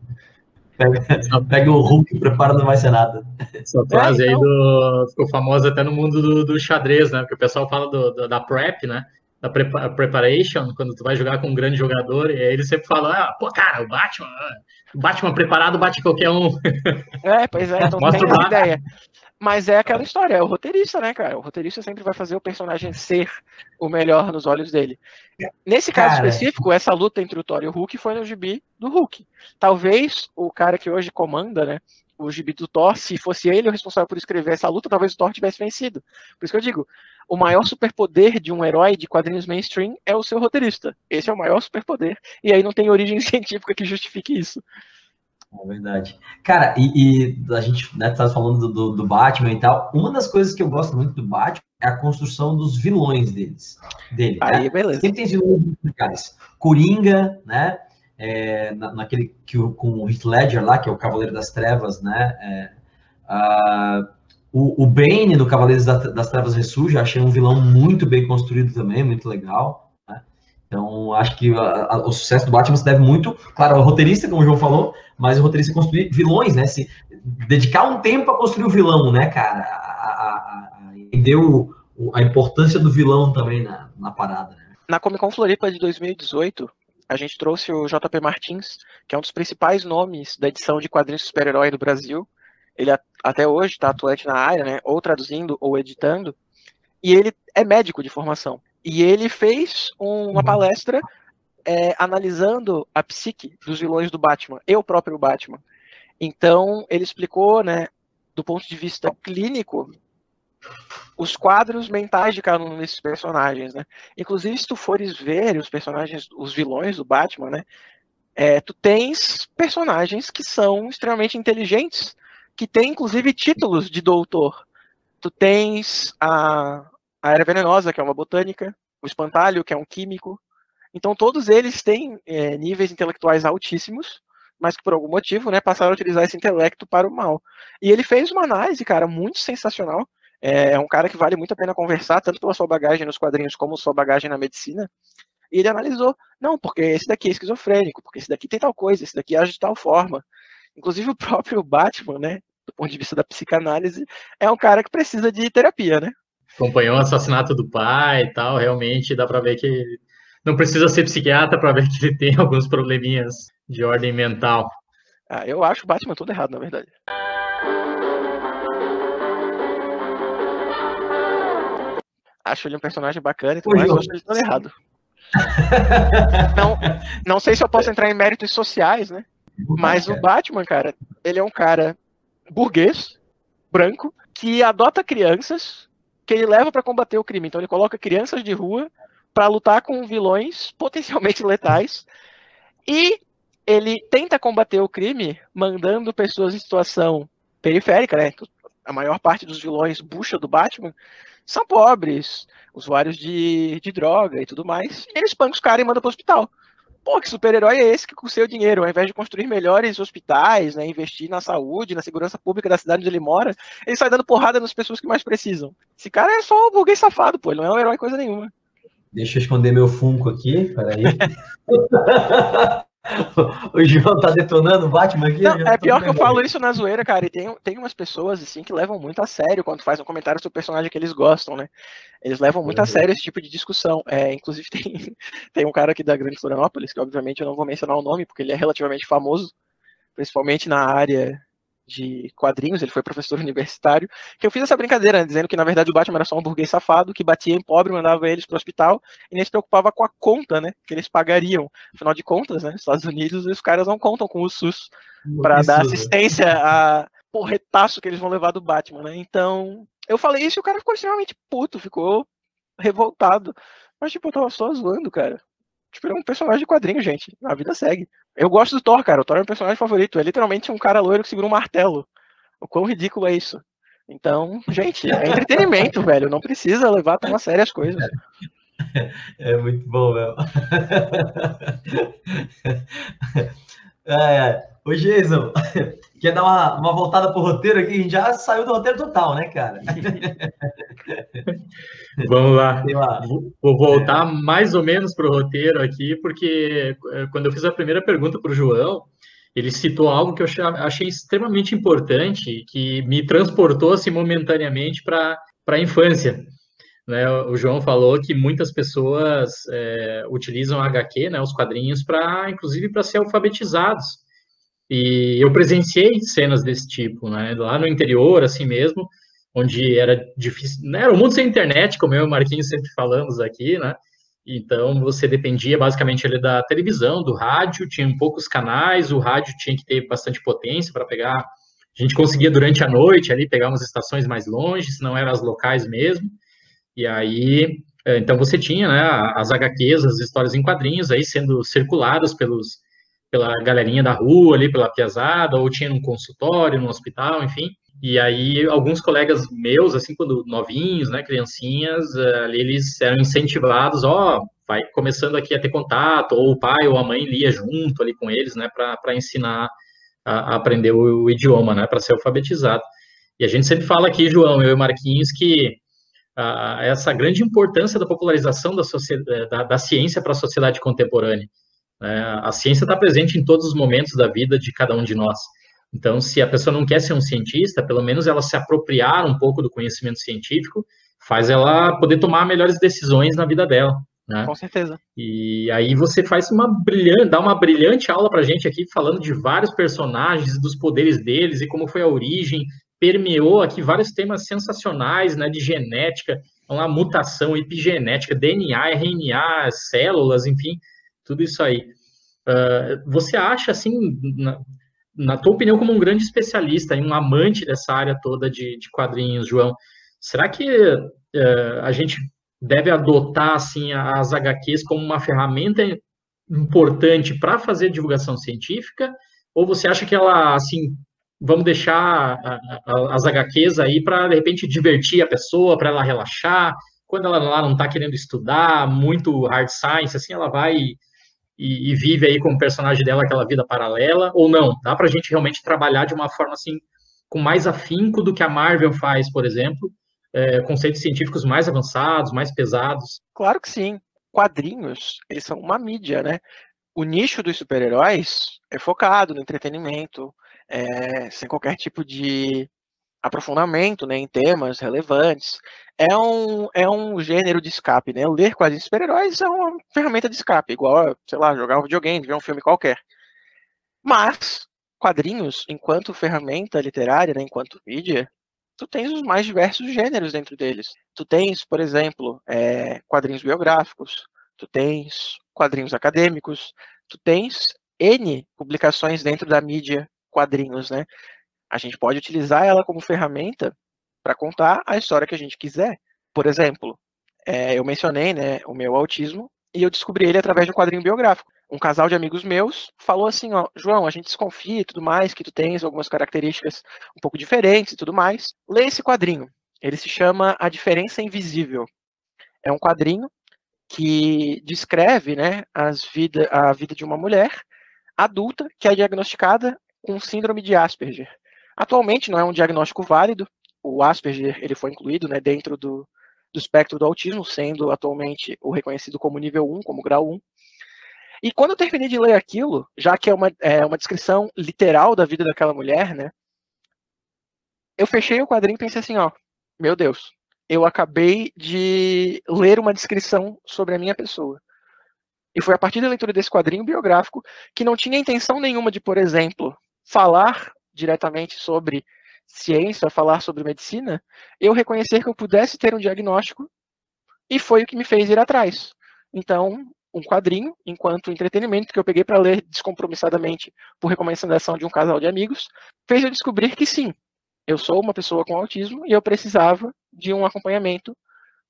Pega, pega o Hulk e prepara, não vai ser nada. Essa frase é, então... aí do, ficou famosa até no mundo do, do, xadrez, né? Porque o pessoal fala do, do, da prep, né? Da prepa preparation, quando tu vai jogar com um grande jogador, e aí ele sempre fala, ah, pô, cara, o Batman, o Batman preparado bate qualquer um. É, pois é, então Mostra tem essa ideia. Mas é aquela história, é o roteirista, né, cara? O roteirista sempre vai fazer o personagem ser o melhor nos olhos dele. Nesse caso cara. específico, essa luta entre o Thor e o Hulk foi no gibi do Hulk. Talvez o cara que hoje comanda, né, o gibi do Thor, se fosse ele o responsável por escrever essa luta, talvez o Thor tivesse vencido. Por isso que eu digo, o maior superpoder de um herói de quadrinhos mainstream é o seu roteirista. Esse é o maior superpoder. E aí não tem origem científica que justifique isso. É verdade. Cara, e, e a gente né, tá falando do, do, do, Batman e tal. Uma das coisas que eu gosto muito do Batman é a construção dos vilões deles. Dele, Aí, né? beleza. Sempre tem vilões legais. Coringa, né? É, na, naquele que, com o Heath Ledger lá, que é o Cavaleiro das Trevas, né? É, o, o Bane no Cavaleiros das Trevas Ressurge, achei um vilão muito bem construído também, muito legal. Então, acho que a, a, o sucesso do Batman se deve muito, claro, ao roteirista, como o João falou, mas o roteirista construir vilões, né? Se dedicar um tempo a construir o vilão, né, cara? A, entender a importância do vilão também na, na parada. Né? Na Comic Con Floripa de 2018, a gente trouxe o JP Martins, que é um dos principais nomes da edição de quadrinhos super-herói do Brasil. Ele até hoje está atuante na área, né? Ou traduzindo ou editando. E ele é médico de formação. E ele fez uma uhum. palestra é, analisando a psique dos vilões do Batman, e o próprio Batman. Então, ele explicou, né, do ponto de vista clínico, os quadros mentais de cada um desses personagens, né? Inclusive, se tu fores ver os personagens, os vilões do Batman, né? É, tu tens personagens que são extremamente inteligentes, que têm, inclusive, títulos de doutor. Tu tens a, a Era Venenosa, que é uma botânica, o Espantalho, que é um químico, então, todos eles têm é, níveis intelectuais altíssimos, mas que por algum motivo né, passaram a utilizar esse intelecto para o mal. E ele fez uma análise, cara, muito sensacional. É, é um cara que vale muito a pena conversar, tanto pela sua bagagem nos quadrinhos como sua bagagem na medicina. E ele analisou, não, porque esse daqui é esquizofrênico, porque esse daqui tem tal coisa, esse daqui age de tal forma. Inclusive o próprio Batman, né, do ponto de vista da psicanálise, é um cara que precisa de terapia, né? Acompanhou o assassinato do pai e tal, realmente dá para ver que não precisa ser psiquiatra para ver que ele tem alguns probleminhas de ordem mental. Ah, eu acho o Batman tudo errado, na verdade. Acho ele um personagem bacana e tudo mais, acho ele todo errado. não, não sei se eu posso entrar em méritos sociais, né? Mas o Batman, cara, ele é um cara burguês, branco, que adota crianças que ele leva para combater o crime. Então ele coloca crianças de rua para lutar com vilões potencialmente letais. E ele tenta combater o crime mandando pessoas em situação periférica, né? A maior parte dos vilões bucha do Batman são pobres, usuários de, de droga e tudo mais. E ele espanca os caras e manda pro hospital. Pô, que super-herói é esse que com seu dinheiro, ao invés de construir melhores hospitais, né, investir na saúde, na segurança pública da cidade onde ele mora, ele sai dando porrada nas pessoas que mais precisam. Esse cara é só um burguês safado, pô, ele não é um herói coisa nenhuma. Deixa eu esconder meu Funko aqui, peraí. o João tá detonando o Batman aqui? Não, é pior que eu falo isso na zoeira, cara. E tem, tem umas pessoas, assim, que levam muito a sério quando faz um comentário sobre o personagem que eles gostam, né? Eles levam muito a uhum. sério esse tipo de discussão. É, inclusive, tem, tem um cara aqui da Grande Florianópolis, que obviamente eu não vou mencionar o nome, porque ele é relativamente famoso, principalmente na área de quadrinhos, ele foi professor universitário, que eu fiz essa brincadeira, né, dizendo que na verdade o Batman era só um burguês safado que batia em pobre, mandava eles para o hospital e nem se preocupava com a conta, né, que eles pagariam. Afinal de contas, né, nos Estados Unidos os caras não contam com o SUS para dar assistência a porretaço que eles vão levar do Batman, né? Então, eu falei isso e o cara ficou extremamente puto, ficou revoltado. Mas tipo, eu tava só zoando, cara. Tipo, ele é um personagem de quadrinho, gente. A vida segue. Eu gosto do Thor, cara. O Thor é meu personagem favorito. É literalmente um cara loiro que segura um martelo. O quão ridículo é isso? Então, gente, é entretenimento, velho. Não precisa levar tão a sério as coisas. É muito bom. É, é. Ô, Jason, quer dar uma, uma voltada pro roteiro aqui? A gente já saiu do roteiro total, né, cara? Vamos lá. lá. Vou voltar é. mais ou menos pro roteiro aqui, porque é, quando eu fiz a primeira pergunta pro João, ele citou algo que eu achei extremamente importante, que me transportou assim, momentaneamente para a infância. Né, o João falou que muitas pessoas é, utilizam HQ, né, os quadrinhos, para, inclusive, para ser alfabetizados. E eu presenciei cenas desse tipo, né? Lá no interior, assim mesmo, onde era difícil. Né? Era um mundo sem internet, como eu e o Marquinhos sempre falamos aqui, né? Então você dependia basicamente ali da televisão, do rádio, tinha poucos canais, o rádio tinha que ter bastante potência para pegar. A gente conseguia durante a noite ali pegar umas estações mais longe, se não eram as locais mesmo. E aí, é, então você tinha né, as HQs, as histórias em quadrinhos aí sendo circuladas pelos pela galerinha da rua ali, pela piazada, ou tinha num consultório, num hospital, enfim. E aí, alguns colegas meus, assim, quando novinhos, né, criancinhas, eh, ali eles eram incentivados, ó, vai começando aqui a ter contato, ou o pai ou a mãe lia junto ali com eles, né, para ensinar a, a, aprender o, o idioma, né, para ser alfabetizado. E a gente sempre fala aqui, João, eu e Marquinhos, que uh, essa grande importância da popularização da, da, da ciência para a sociedade contemporânea. É, a ciência está presente em todos os momentos da vida de cada um de nós. Então, se a pessoa não quer ser um cientista, pelo menos ela se apropriar um pouco do conhecimento científico, faz ela poder tomar melhores decisões na vida dela. Né? Com certeza. E aí você faz uma brilhante, dá uma brilhante aula para gente aqui, falando de vários personagens, dos poderes deles e como foi a origem. Permeou aqui vários temas sensacionais, né, de genética, uma mutação, epigenética, DNA, RNA, células, enfim, tudo isso aí. Uh, você acha, assim, na, na, tua opinião, como um grande especialista um amante dessa área toda de, de quadrinhos, João, será que uh, a gente deve adotar, assim, as HQs como uma ferramenta importante para fazer divulgação científica? Ou você acha que ela, assim, vamos deixar a, a, as HQs aí para, de repente, divertir a pessoa, para ela relaxar? Quando ela lá não está querendo estudar muito hard science, assim, ela vai e, e, vive aí com o personagem dela aquela vida paralela, ou não? Dá para a gente realmente trabalhar de uma forma assim, com mais afinco do que a Marvel faz, por exemplo, é, conceitos científicos mais avançados, mais pesados? Claro que sim. Quadrinhos, eles são uma mídia, né? O nicho dos super-heróis é focado no entretenimento, é, sem qualquer tipo de aprofundamento né, em temas relevantes. É um, é um gênero de escape, né? Ler quadrinhos super-heróis é uma ferramenta de escape, igual, sei lá, jogar um videogame, ver um filme qualquer. Mas, quadrinhos, enquanto ferramenta literária, né, enquanto mídia, tu tens os mais diversos gêneros dentro deles. Tu tens, por exemplo, é, quadrinhos biográficos, tu tens quadrinhos acadêmicos, tu tens N publicações dentro da mídia quadrinhos, né? A gente pode utilizar ela como ferramenta para contar a história que a gente quiser. Por exemplo, é, eu mencionei né, o meu autismo e eu descobri ele através de um quadrinho biográfico. Um casal de amigos meus falou assim, ó, João, a gente desconfia e tudo mais, que tu tens algumas características um pouco diferentes e tudo mais. Lê esse quadrinho. Ele se chama A Diferença Invisível. É um quadrinho que descreve né, as vida, a vida de uma mulher adulta que é diagnosticada com síndrome de Asperger. Atualmente não é um diagnóstico válido. O Asperger ele foi incluído né, dentro do, do espectro do autismo, sendo atualmente o reconhecido como nível 1, como grau 1. E quando eu terminei de ler aquilo, já que é uma, é uma descrição literal da vida daquela mulher, né? Eu fechei o quadrinho e pensei assim, ó, meu Deus, eu acabei de ler uma descrição sobre a minha pessoa. E foi a partir da leitura desse quadrinho biográfico que não tinha intenção nenhuma de, por exemplo, falar diretamente sobre ciência, falar sobre medicina, eu reconhecer que eu pudesse ter um diagnóstico e foi o que me fez ir atrás. Então, um quadrinho, enquanto entretenimento, que eu peguei para ler descompromissadamente por recomendação de um casal de amigos, fez eu descobrir que sim, eu sou uma pessoa com autismo e eu precisava de um acompanhamento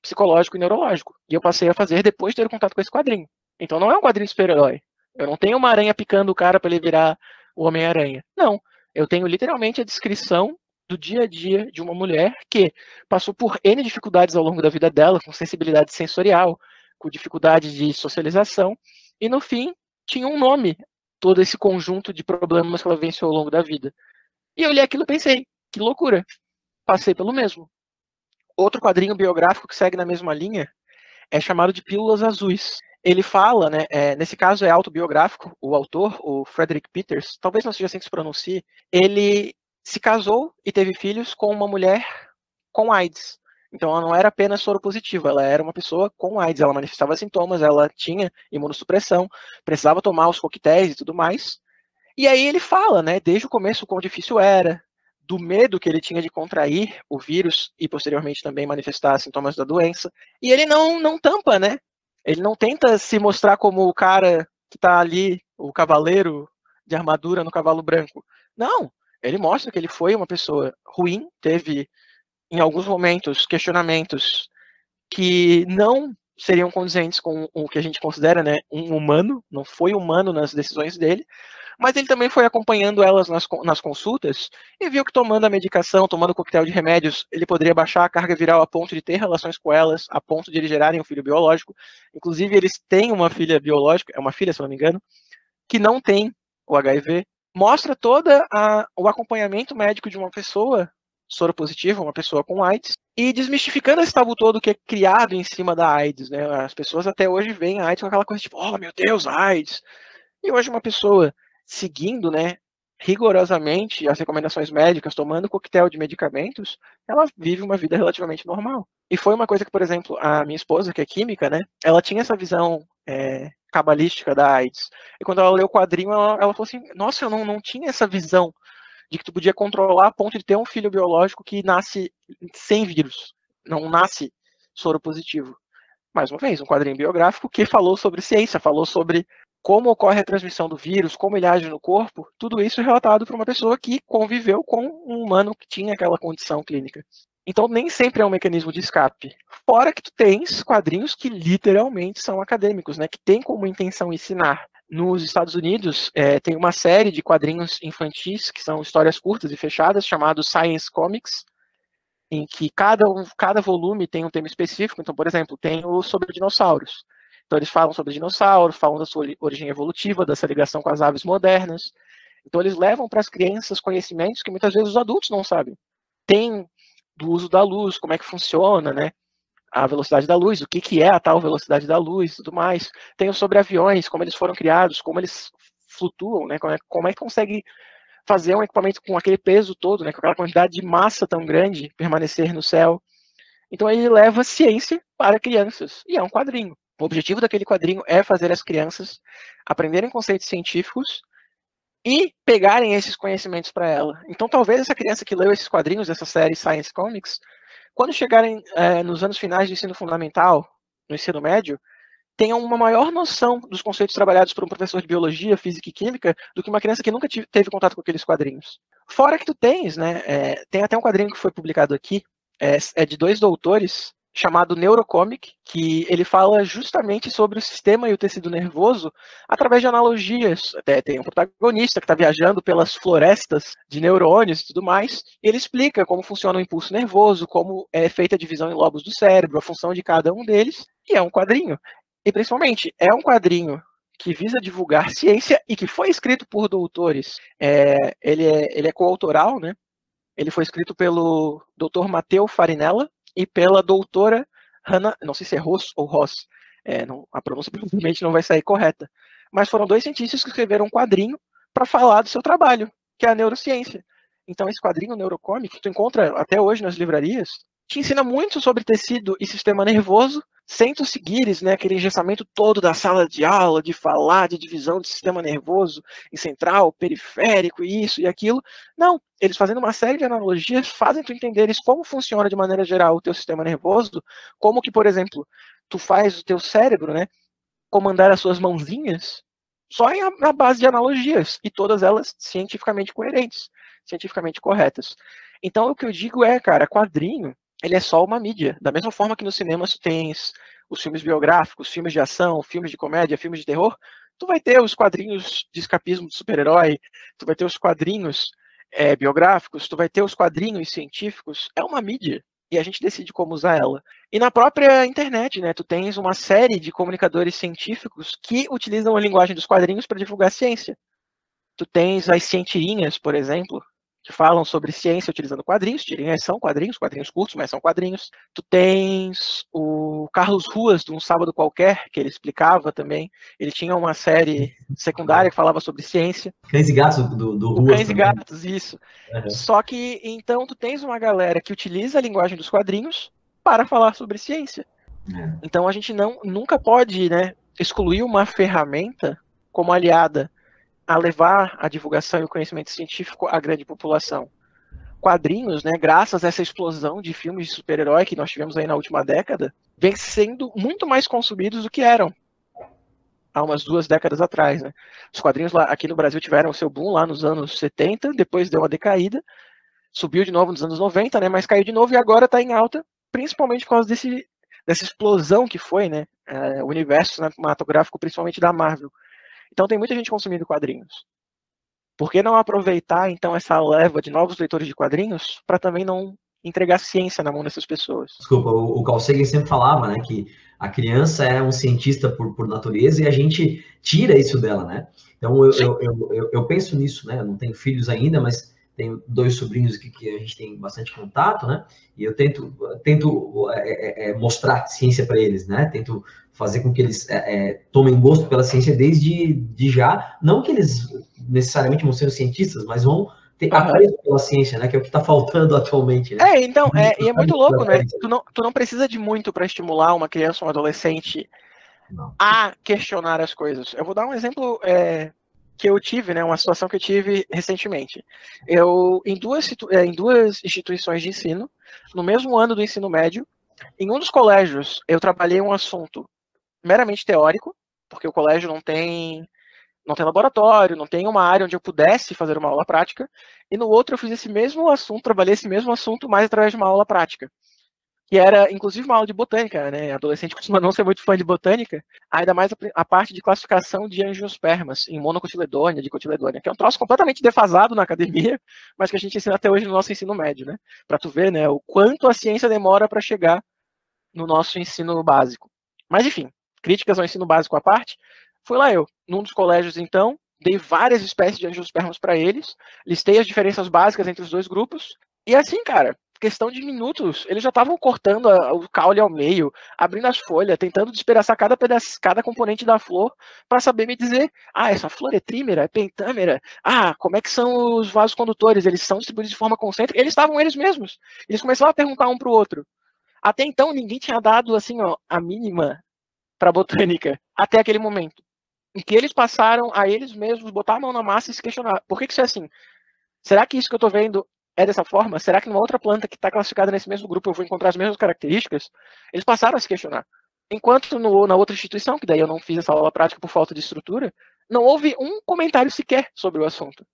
psicológico e neurológico. E eu passei a fazer depois de ter contato com esse quadrinho. Então não é um quadrinho super-herói. Eu não tenho uma aranha picando o cara para ele virar o Homem-Aranha. Não. Eu tenho literalmente a descrição do dia a dia de uma mulher que passou por N dificuldades ao longo da vida dela, com sensibilidade sensorial, com dificuldade de socialização, e no fim tinha um nome, todo esse conjunto de problemas que ela venceu ao longo da vida. E eu li aquilo e pensei, que loucura, passei pelo mesmo. Outro quadrinho biográfico que segue na mesma linha é chamado de Pílulas Azuis. Ele fala, né, é, nesse caso é autobiográfico, o autor, o Frederick Peters, talvez não seja assim que se pronuncie, ele se casou e teve filhos com uma mulher com AIDS. Então ela não era apenas soropositiva, ela era uma pessoa com AIDS, ela manifestava sintomas, ela tinha imunossupressão, precisava tomar os coquetéis e tudo mais. E aí ele fala, né, desde o começo o quão difícil era, do medo que ele tinha de contrair o vírus e posteriormente também manifestar sintomas da doença. E ele não, não tampa, né? Ele não tenta se mostrar como o cara que está ali, o cavaleiro de armadura no cavalo branco. Não, ele mostra que ele foi uma pessoa ruim, teve em alguns momentos questionamentos que não seriam condizentes com o que a gente considera né, um humano, não foi humano nas decisões dele, mas ele também foi acompanhando elas nas, nas consultas e viu que tomando a medicação, tomando o coquetel de remédios, ele poderia baixar a carga viral a ponto de ter relações com elas, a ponto de eles gerarem um filho biológico. Inclusive, eles têm uma filha biológica, é uma filha, se não me engano, que não tem o HIV. Mostra todo o acompanhamento médico de uma pessoa soropositiva, uma pessoa com AIDS, e desmistificando esse tabu todo que é criado em cima da AIDS, né? As pessoas até hoje veem a AIDS com aquela coisa tipo, oh meu Deus, AIDS. E hoje uma pessoa seguindo, né, rigorosamente as recomendações médicas, tomando coquetel de medicamentos, ela vive uma vida relativamente normal. E foi uma coisa que, por exemplo, a minha esposa, que é química, né, ela tinha essa visão é, cabalística da AIDS. E quando ela leu o quadrinho, ela, ela falou assim: Nossa, eu não, não tinha essa visão de que tu podia controlar a ponto de ter um filho biológico que nasce sem vírus, não nasce soro positivo. Mais uma vez, um quadrinho biográfico que falou sobre ciência, falou sobre como ocorre a transmissão do vírus, como ele age no corpo, tudo isso é relatado por uma pessoa que conviveu com um humano que tinha aquela condição clínica. Então nem sempre é um mecanismo de escape. Fora que tu tens quadrinhos que literalmente são acadêmicos, né, que tem como intenção ensinar. Nos Estados Unidos é, tem uma série de quadrinhos infantis que são histórias curtas e fechadas chamados Science Comics, em que cada, cada volume tem um tema específico. Então, por exemplo, tem o sobre dinossauros. Então eles falam sobre dinossauros, falam da sua origem evolutiva, dessa ligação com as aves modernas. Então eles levam para as crianças conhecimentos que muitas vezes os adultos não sabem. Tem do uso da luz, como é que funciona, né? A velocidade da luz, o que, que é a tal velocidade da luz tudo mais. Tem sobre aviões, como eles foram criados, como eles flutuam, né? Como é, como é que consegue fazer um equipamento com aquele peso todo, né? Com aquela quantidade de massa tão grande, permanecer no céu. Então ele leva ciência para crianças. E é um quadrinho. O objetivo daquele quadrinho é fazer as crianças aprenderem conceitos científicos e pegarem esses conhecimentos para ela. Então, talvez essa criança que leu esses quadrinhos dessa série Science Comics, quando chegarem é, nos anos finais de ensino fundamental, no ensino médio, tenham uma maior noção dos conceitos trabalhados por um professor de biologia, física e química do que uma criança que nunca teve contato com aqueles quadrinhos. Fora que tu tens, né? É, tem até um quadrinho que foi publicado aqui, é, é de dois doutores chamado Neurocomic, que ele fala justamente sobre o sistema e o tecido nervoso através de analogias. Até tem um protagonista que está viajando pelas florestas de neurônios e tudo mais, e ele explica como funciona o impulso nervoso, como é feita a divisão em lobos do cérebro, a função de cada um deles, e é um quadrinho. E principalmente, é um quadrinho que visa divulgar ciência e que foi escrito por doutores. É, ele é, ele é coautoral, né? Ele foi escrito pelo Dr. Matteo Farinella, e pela doutora Hannah, não sei se é Ross ou Ross, é, não, a pronúncia provavelmente não vai sair correta, mas foram dois cientistas que escreveram um quadrinho para falar do seu trabalho, que é a neurociência. Então esse quadrinho Neurocomic, que tu encontra até hoje nas livrarias, te ensina muito sobre tecido e sistema nervoso sem tu seguires, né, aquele engessamento todo da sala de aula, de falar, de divisão de sistema nervoso em central, periférico, isso e aquilo. Não, eles fazendo uma série de analogias fazem tu entenderes como funciona de maneira geral o teu sistema nervoso, como que, por exemplo, tu faz o teu cérebro, né, comandar as suas mãozinhas só na base de analogias, e todas elas cientificamente coerentes, cientificamente corretas. Então, o que eu digo é, cara, quadrinho, ele é só uma mídia. Da mesma forma que no cinema tu tens os filmes biográficos, filmes de ação, filmes de comédia, filmes de terror, tu vai ter os quadrinhos de escapismo de super-herói, tu vai ter os quadrinhos é, biográficos, tu vai ter os quadrinhos científicos, é uma mídia e a gente decide como usar ela. E na própria internet, né, tu tens uma série de comunicadores científicos que utilizam a linguagem dos quadrinhos para divulgar ciência. Tu tens as cientirinhas, por exemplo, que falam sobre ciência utilizando quadrinhos, tirinhas são quadrinhos, quadrinhos curtos, mas são quadrinhos. Tu tens o Carlos Ruas, de um sábado qualquer, que ele explicava também. Ele tinha uma série secundária que falava sobre ciência. Cães e Gatos do, do Ruas. Cães também. e Gatos, isso. Uhum. Só que, então, tu tens uma galera que utiliza a linguagem dos quadrinhos para falar sobre ciência. É. Então, a gente não, nunca pode né, excluir uma ferramenta como aliada a levar a divulgação e o conhecimento científico à grande população. Quadrinhos, né, graças a essa explosão de filmes de super-herói que nós tivemos aí na última década, vem sendo muito mais consumidos do que eram há umas duas décadas atrás. Né? Os quadrinhos lá, aqui no Brasil tiveram o seu boom lá nos anos 70, depois deu uma decaída, subiu de novo nos anos 90, né, mas caiu de novo e agora está em alta, principalmente por causa desse, dessa explosão que foi né, é, o universo cinematográfico, principalmente da Marvel. Então tem muita gente consumindo quadrinhos. Por que não aproveitar então essa leva de novos leitores de quadrinhos para também não entregar ciência na mão dessas pessoas? Desculpa, o, Carl Sagan sempre falava, né, que a criança é um cientista por, por natureza e a gente tira isso dela, né? Então eu, eu, eu, eu, eu penso nisso, né? Eu não tenho filhos ainda, mas tenho dois sobrinhos aqui que a gente tem bastante contato, né? E eu tento, tento é, é, é mostrar ciência para eles, né? Tento fazer com que eles é, é, tomem gosto pela ciência desde de já. Não que eles necessariamente vão ser cientistas, mas vão ter uhum. apreço pela ciência, né? Que é o que está faltando atualmente. Né? É, então, é, e é muito louco, né? Tu não, tu não precisa de muito para estimular uma criança ou um adolescente não. a questionar as coisas. Eu vou dar um exemplo é, que eu tive, né, uma situação que eu tive recentemente. Eu, em duas, é, em duas instituições de ensino, no mesmo ano do ensino médio, em um dos colégios, eu trabalhei um assunto meramente teórico, porque o colégio não tem não tem laboratório, não tem uma área onde eu pudesse fazer uma aula prática, e no outro eu fiz esse mesmo assunto, trabalhei esse mesmo assunto, mas através de uma aula prática que era inclusive uma aula de botânica, né? Adolescente costuma não ser muito fã de botânica, ainda mais a, a parte de classificação de angiospermas em monocotiledônia, dicotiledônia, que é um troço completamente defasado na academia, mas que a gente ensina até hoje no nosso ensino médio, né? Para tu ver, né, o quanto a ciência demora para chegar no nosso ensino básico. Mas enfim, críticas ao ensino básico à parte, fui lá eu, num dos colégios então, dei várias espécies de angiospermas para eles, listei as diferenças básicas entre os dois grupos, e assim, cara, questão de minutos, eles já estavam cortando a, o caule ao meio, abrindo as folhas, tentando despedaçar cada pedaço, cada componente da flor para saber me dizer, ah, essa flor é trímera, é pentâmera, ah, como é que são os vasos condutores, eles são distribuídos de forma concêntrica, eles estavam eles mesmos. Eles começaram a perguntar um para o outro. Até então ninguém tinha dado assim, ó, a mínima para botânica até aquele momento. Em que eles passaram a eles mesmos botar a mão na massa e se questionar, por que, que isso é assim? Será que isso que eu estou vendo é dessa forma? Será que numa outra planta que está classificada nesse mesmo grupo eu vou encontrar as mesmas características? Eles passaram a se questionar. Enquanto no, na outra instituição, que daí eu não fiz essa aula prática por falta de estrutura, não houve um comentário sequer sobre o assunto.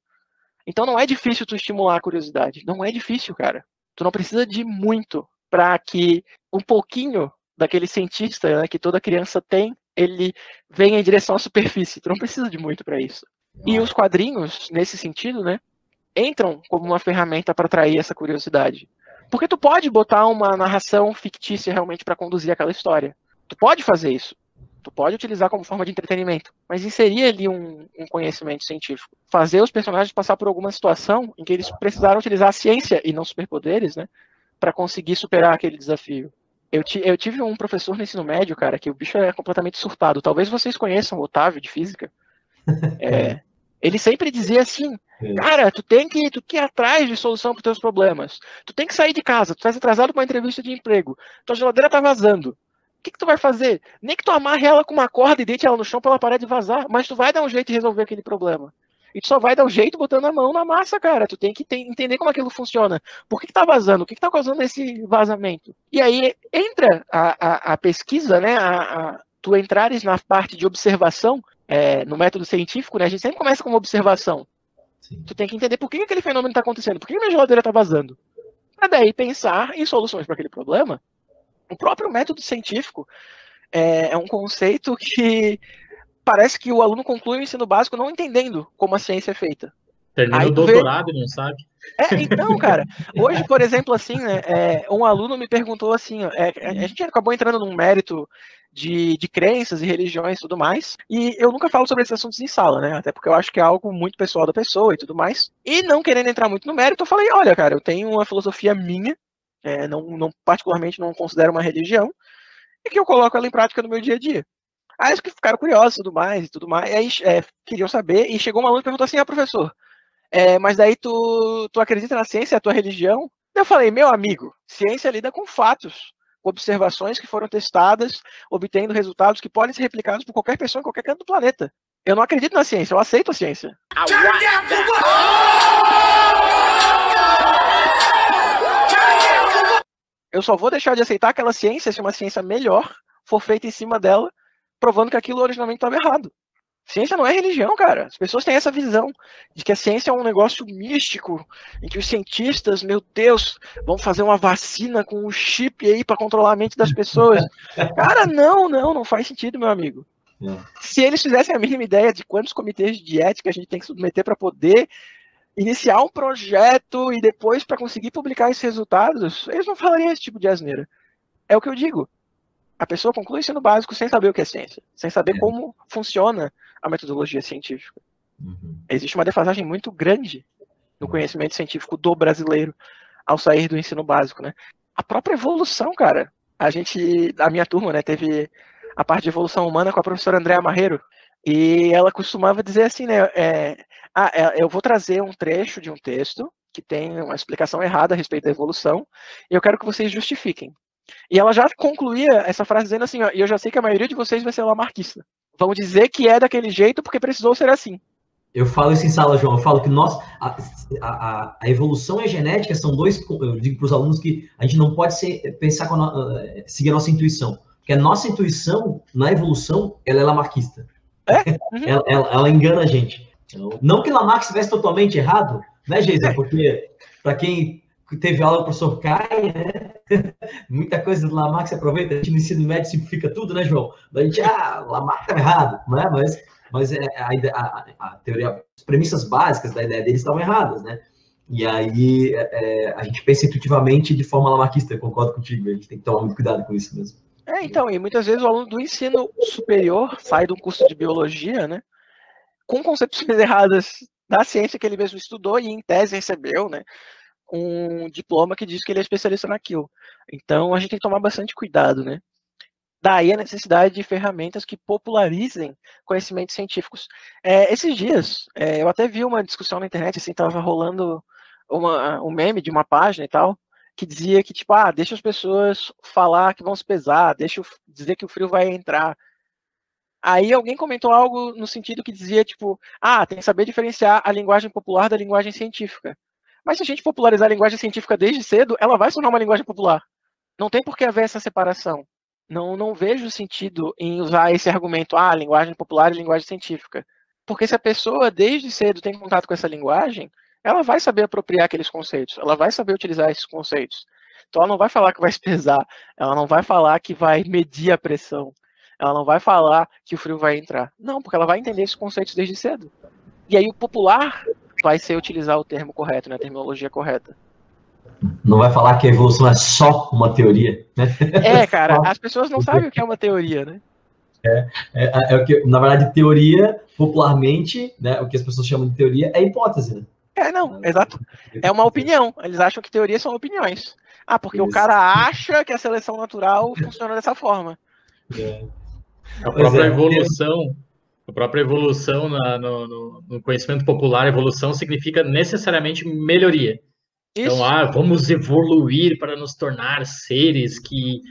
Então não é difícil tu estimular a curiosidade. Não é difícil, cara. Tu não precisa de muito para que um pouquinho daquele cientista né, que toda criança tem, ele venha em direção à superfície. Tu não precisa de muito para isso. E os quadrinhos, nesse sentido, né, entram como uma ferramenta para atrair essa curiosidade. Porque tu pode botar uma narração fictícia realmente para conduzir aquela história. Tu pode fazer isso. Tu pode utilizar como forma de entretenimento, mas inserir ali um, um, conhecimento científico. Fazer os personagens passar por alguma situação em que eles precisaram utilizar a ciência e não superpoderes, né? para conseguir superar aquele desafio. Eu, eu, tive um professor no ensino médio, cara, que o bicho é completamente surtado. Talvez vocês conheçam o Otávio de Física. É, ele sempre dizia assim: é. cara, tu tem que tu que ir atrás de solução para os teus problemas. Tu tem que sair de casa, tu estás atrasado para uma entrevista de emprego, tua geladeira tá vazando. O que, que tu vai fazer? Nem que tu amarre ela com uma corda e deite ela no chão para ela parar de vazar, mas tu vai dar um jeito de resolver aquele problema. E tu só vai dar um jeito botando a mão na massa, cara. Tu tem que entender como aquilo funciona. Por que, que tá vazando? O que, que tá causando esse vazamento? E aí entra a, a, a pesquisa, né? A, a, tu entrares na parte de observação, é, no método científico, né? A gente sempre começa com uma observação. Sim. Tu tem que entender por que aquele fenômeno está acontecendo, por que a minha geladeira está vazando. Para daí pensar em soluções para aquele problema. O próprio método científico é, é um conceito que parece que o aluno conclui o ensino básico não entendendo como a ciência é feita. Termina o doutorado vê... não sabe. É, então, cara, hoje, por exemplo, assim, né, é, um aluno me perguntou assim, é, a gente acabou entrando num mérito de, de crenças e religiões e tudo mais, e eu nunca falo sobre esses assuntos em sala, né, até porque eu acho que é algo muito pessoal da pessoa e tudo mais, e não querendo entrar muito no mérito, eu falei, olha, cara, eu tenho uma filosofia minha, é, não, não particularmente não considero uma religião, e que eu coloco ela em prática no meu dia a dia. Aí eles ficaram curiosos e tudo mais, e tudo mais, e aí é, queriam saber, e chegou um aluno e perguntou assim, ah, professor, é, mas daí tu, tu acredita na ciência, é a tua religião? Eu falei, meu amigo, ciência lida com fatos, com observações que foram testadas, obtendo resultados que podem ser replicados por qualquer pessoa em qualquer canto do planeta. Eu não acredito na ciência, eu aceito a ciência. Eu só vou deixar de aceitar aquela ciência se uma ciência melhor for feita em cima dela, provando que aquilo originalmente estava errado. Ciência não é religião, cara. As pessoas têm essa visão de que a ciência é um negócio místico, em que os cientistas, meu Deus, vão fazer uma vacina com um chip aí para controlar a mente das pessoas. Cara, não, não, não faz sentido, meu amigo. É. Se eles fizessem a mínima ideia de quantos comitês de ética a gente tem que submeter para poder iniciar um projeto e depois para conseguir publicar esses resultados, eles não falariam esse tipo de asneira. É o que eu digo. A pessoa conclui o ensino básico sem saber o que é ciência, sem saber é. como funciona a metodologia científica. Uhum. Existe uma defasagem muito grande no conhecimento científico do brasileiro ao sair do ensino básico, né? A própria evolução, cara. A gente, a minha turma, né, teve a parte de evolução humana com a professora Andréa Marreiro, e ela costumava dizer assim, né, é, ah, é, eu vou trazer um trecho de um texto que tem uma explicação errada a respeito da evolução, e eu quero que vocês justifiquem. E ela já concluía essa frase dizendo assim, ó, e eu já sei que a maioria de vocês vai ser lamarquista. Vão dizer que é daquele jeito porque precisou ser assim. Eu falo isso em sala, João. Eu falo que nós, a, a, a evolução e a genética são dois. Eu digo para os alunos que a gente não pode ser, pensar com a, eh, seguir a nossa intuição. Porque a nossa intuição, na evolução, ela é lamarquista. É? Uhum. ela, ela, ela, engana a gente. Então, não que Lamarck estivesse totalmente errado, né, Geisa? É. Porque, para quem teve aula com o professor Caio, né? Muita coisa do Lamarck se aproveita, a gente no ensino médio simplifica tudo, né, João? A gente, ah, Lamarck tá errado, não é? Mas, mas é, a, a, a, teoria, as premissas básicas da ideia deles estavam erradas, né? E aí é, é, a gente pensa intuitivamente de forma lamarquista, concordo contigo, a gente tem que tomar muito cuidado com isso mesmo. É, então, e muitas vezes o aluno do ensino superior sai de um curso de biologia, né? Com concepções erradas da ciência que ele mesmo estudou e em tese recebeu, né? Um diploma que diz que ele é especialista naquilo. Então a gente tem que tomar bastante cuidado, né? Daí a necessidade de ferramentas que popularizem conhecimentos científicos. É, esses dias, é, eu até vi uma discussão na internet, assim, tava rolando uma, um meme de uma página e tal, que dizia que, tipo, ah, deixa as pessoas falar que vão se pesar, deixa dizer que o frio vai entrar. Aí alguém comentou algo no sentido que dizia, tipo, ah, tem que saber diferenciar a linguagem popular da linguagem científica. Mas se a gente popularizar a linguagem científica desde cedo, ela vai se tornar uma linguagem popular. Não tem por que haver essa separação. Não, não vejo sentido em usar esse argumento, ah, linguagem popular e linguagem científica. Porque se a pessoa desde cedo tem contato com essa linguagem, ela vai saber apropriar aqueles conceitos, ela vai saber utilizar esses conceitos. Então ela não vai falar que vai se pesar, ela não vai falar que vai medir a pressão, ela não vai falar que o frio vai entrar. Não, porque ela vai entender esses conceitos desde cedo. E aí o popular vai ser utilizar o termo correto, né, a terminologia correta. Não vai falar que a evolução é só uma teoria, né? É, cara, as pessoas não sabem o que é uma teoria, né? É, é, é, o que, na verdade, teoria, popularmente, né, o que as pessoas chamam de teoria é hipótese, né? É, não, exato. É uma opinião. Eles acham que teorias são opiniões. Ah, porque Isso. o cara acha que a seleção natural funciona dessa forma. É. A própria é, evolução a própria evolução na, no, no, no, conhecimento popular, evolução significa necessariamente melhoria. Então, Isso. Então, ah, vamos evoluir para nos tornar seres que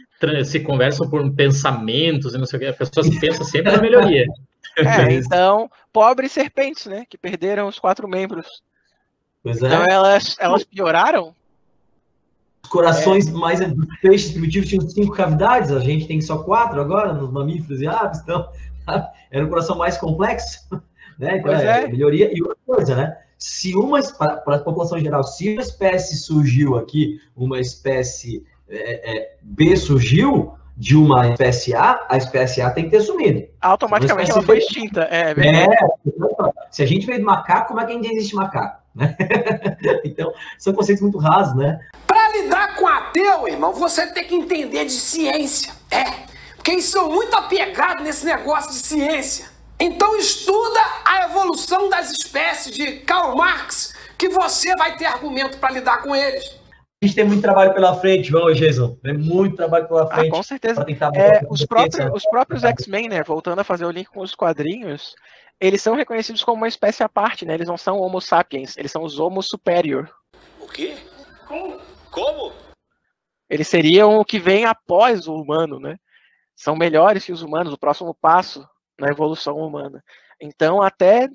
se conversam por pensamentos e não sei o que, a pessoa pensa sempre na melhoria. É, então, pobres serpentes, né? Que perderam os quatro membros. Pois Então é. elas, elas pioraram? Os corações mais dos peixes primitivos tinham cinco cavidades, a gente tem só quatro agora, nos mamíferos e aves, então era um coração mais complexo, né? Então, Pois é, é. melhoria. E outra coisa, né? Se uma, para a população geral, se uma espécie surgiu aqui, uma espécie é, é, B surgiu de uma espécie A, a espécie A tem que ter sumido. Automaticamente ela foi extinta. É. É, se a gente veio do macaco, como é que ainda existe macaco? Né? então, são conceitos muito rasos, né? Para lidar com ateu, irmão, você tem que entender de ciência. É. Porque eles são muito apegados nesse negócio de ciência. Então estuda a evolução das espécies de Karl Marx, que você vai ter argumento para lidar com eles. A gente tem muito trabalho pela frente, João e Jason. Tem muito trabalho pela Ah, frente. com certeza. É, os, próprios, os próprios X-Men, né, voltando a fazer o link com os quadrinhos, eles são reconhecidos como uma espécie à parte, né? Eles não são Homo sapiens, eles são os Homo superior. O quê? Como? Como? Eles seriam o que vem após o humano, né? São melhores que os humanos, o próximo passo na evolução humana. Então, até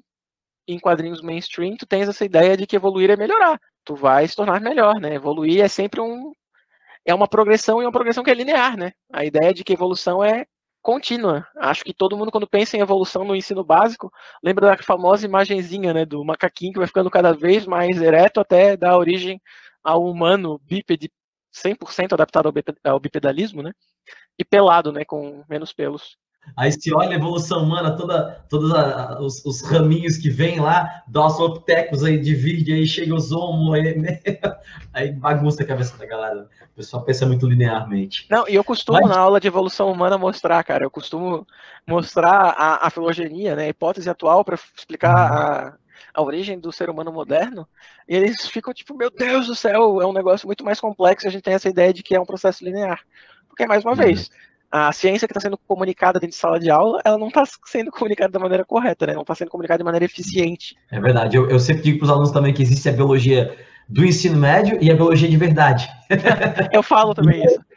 em quadrinhos mainstream, tu tens essa ideia de que evoluir é melhorar. Tu vai se tornar melhor, né? Evoluir é sempre um é uma progressão e uma progressão que é linear, né? A ideia de que evolução é contínua. Acho que todo mundo quando pensa em evolução no ensino básico, lembra da famosa imagenzinha, né, do macaquinho que vai ficando cada vez mais ereto até dar origem ao humano bípede 100% adaptado ao, bipe- ao bipedalismo, né? E pelado, né, com menos pelos. Aí se olha a evolução humana, toda, todos a- os, os raminhos que vem lá, do Australopithecus aí divide, aí chega os Homo, aí, aí bagunça a cabeça da galera. O pessoal pensa muito linearmente. Não, e eu costumo Mas- na aula de evolução humana mostrar, cara, eu costumo mostrar a, a filogenia, né, a hipótese atual para explicar a, a origem do ser humano moderno, e eles ficam tipo, meu Deus do céu, é um negócio muito mais complexo, a gente tem essa ideia de que é um processo linear. Porque, mais uma Uhum. vez, a ciência que está sendo comunicada dentro de sala de aula, ela não está sendo comunicada da maneira correta, né? Não está sendo comunicada de maneira eficiente. É verdade. Eu, eu sempre digo para os alunos também que existe a biologia do ensino médio e a biologia de verdade. Eu falo também isso.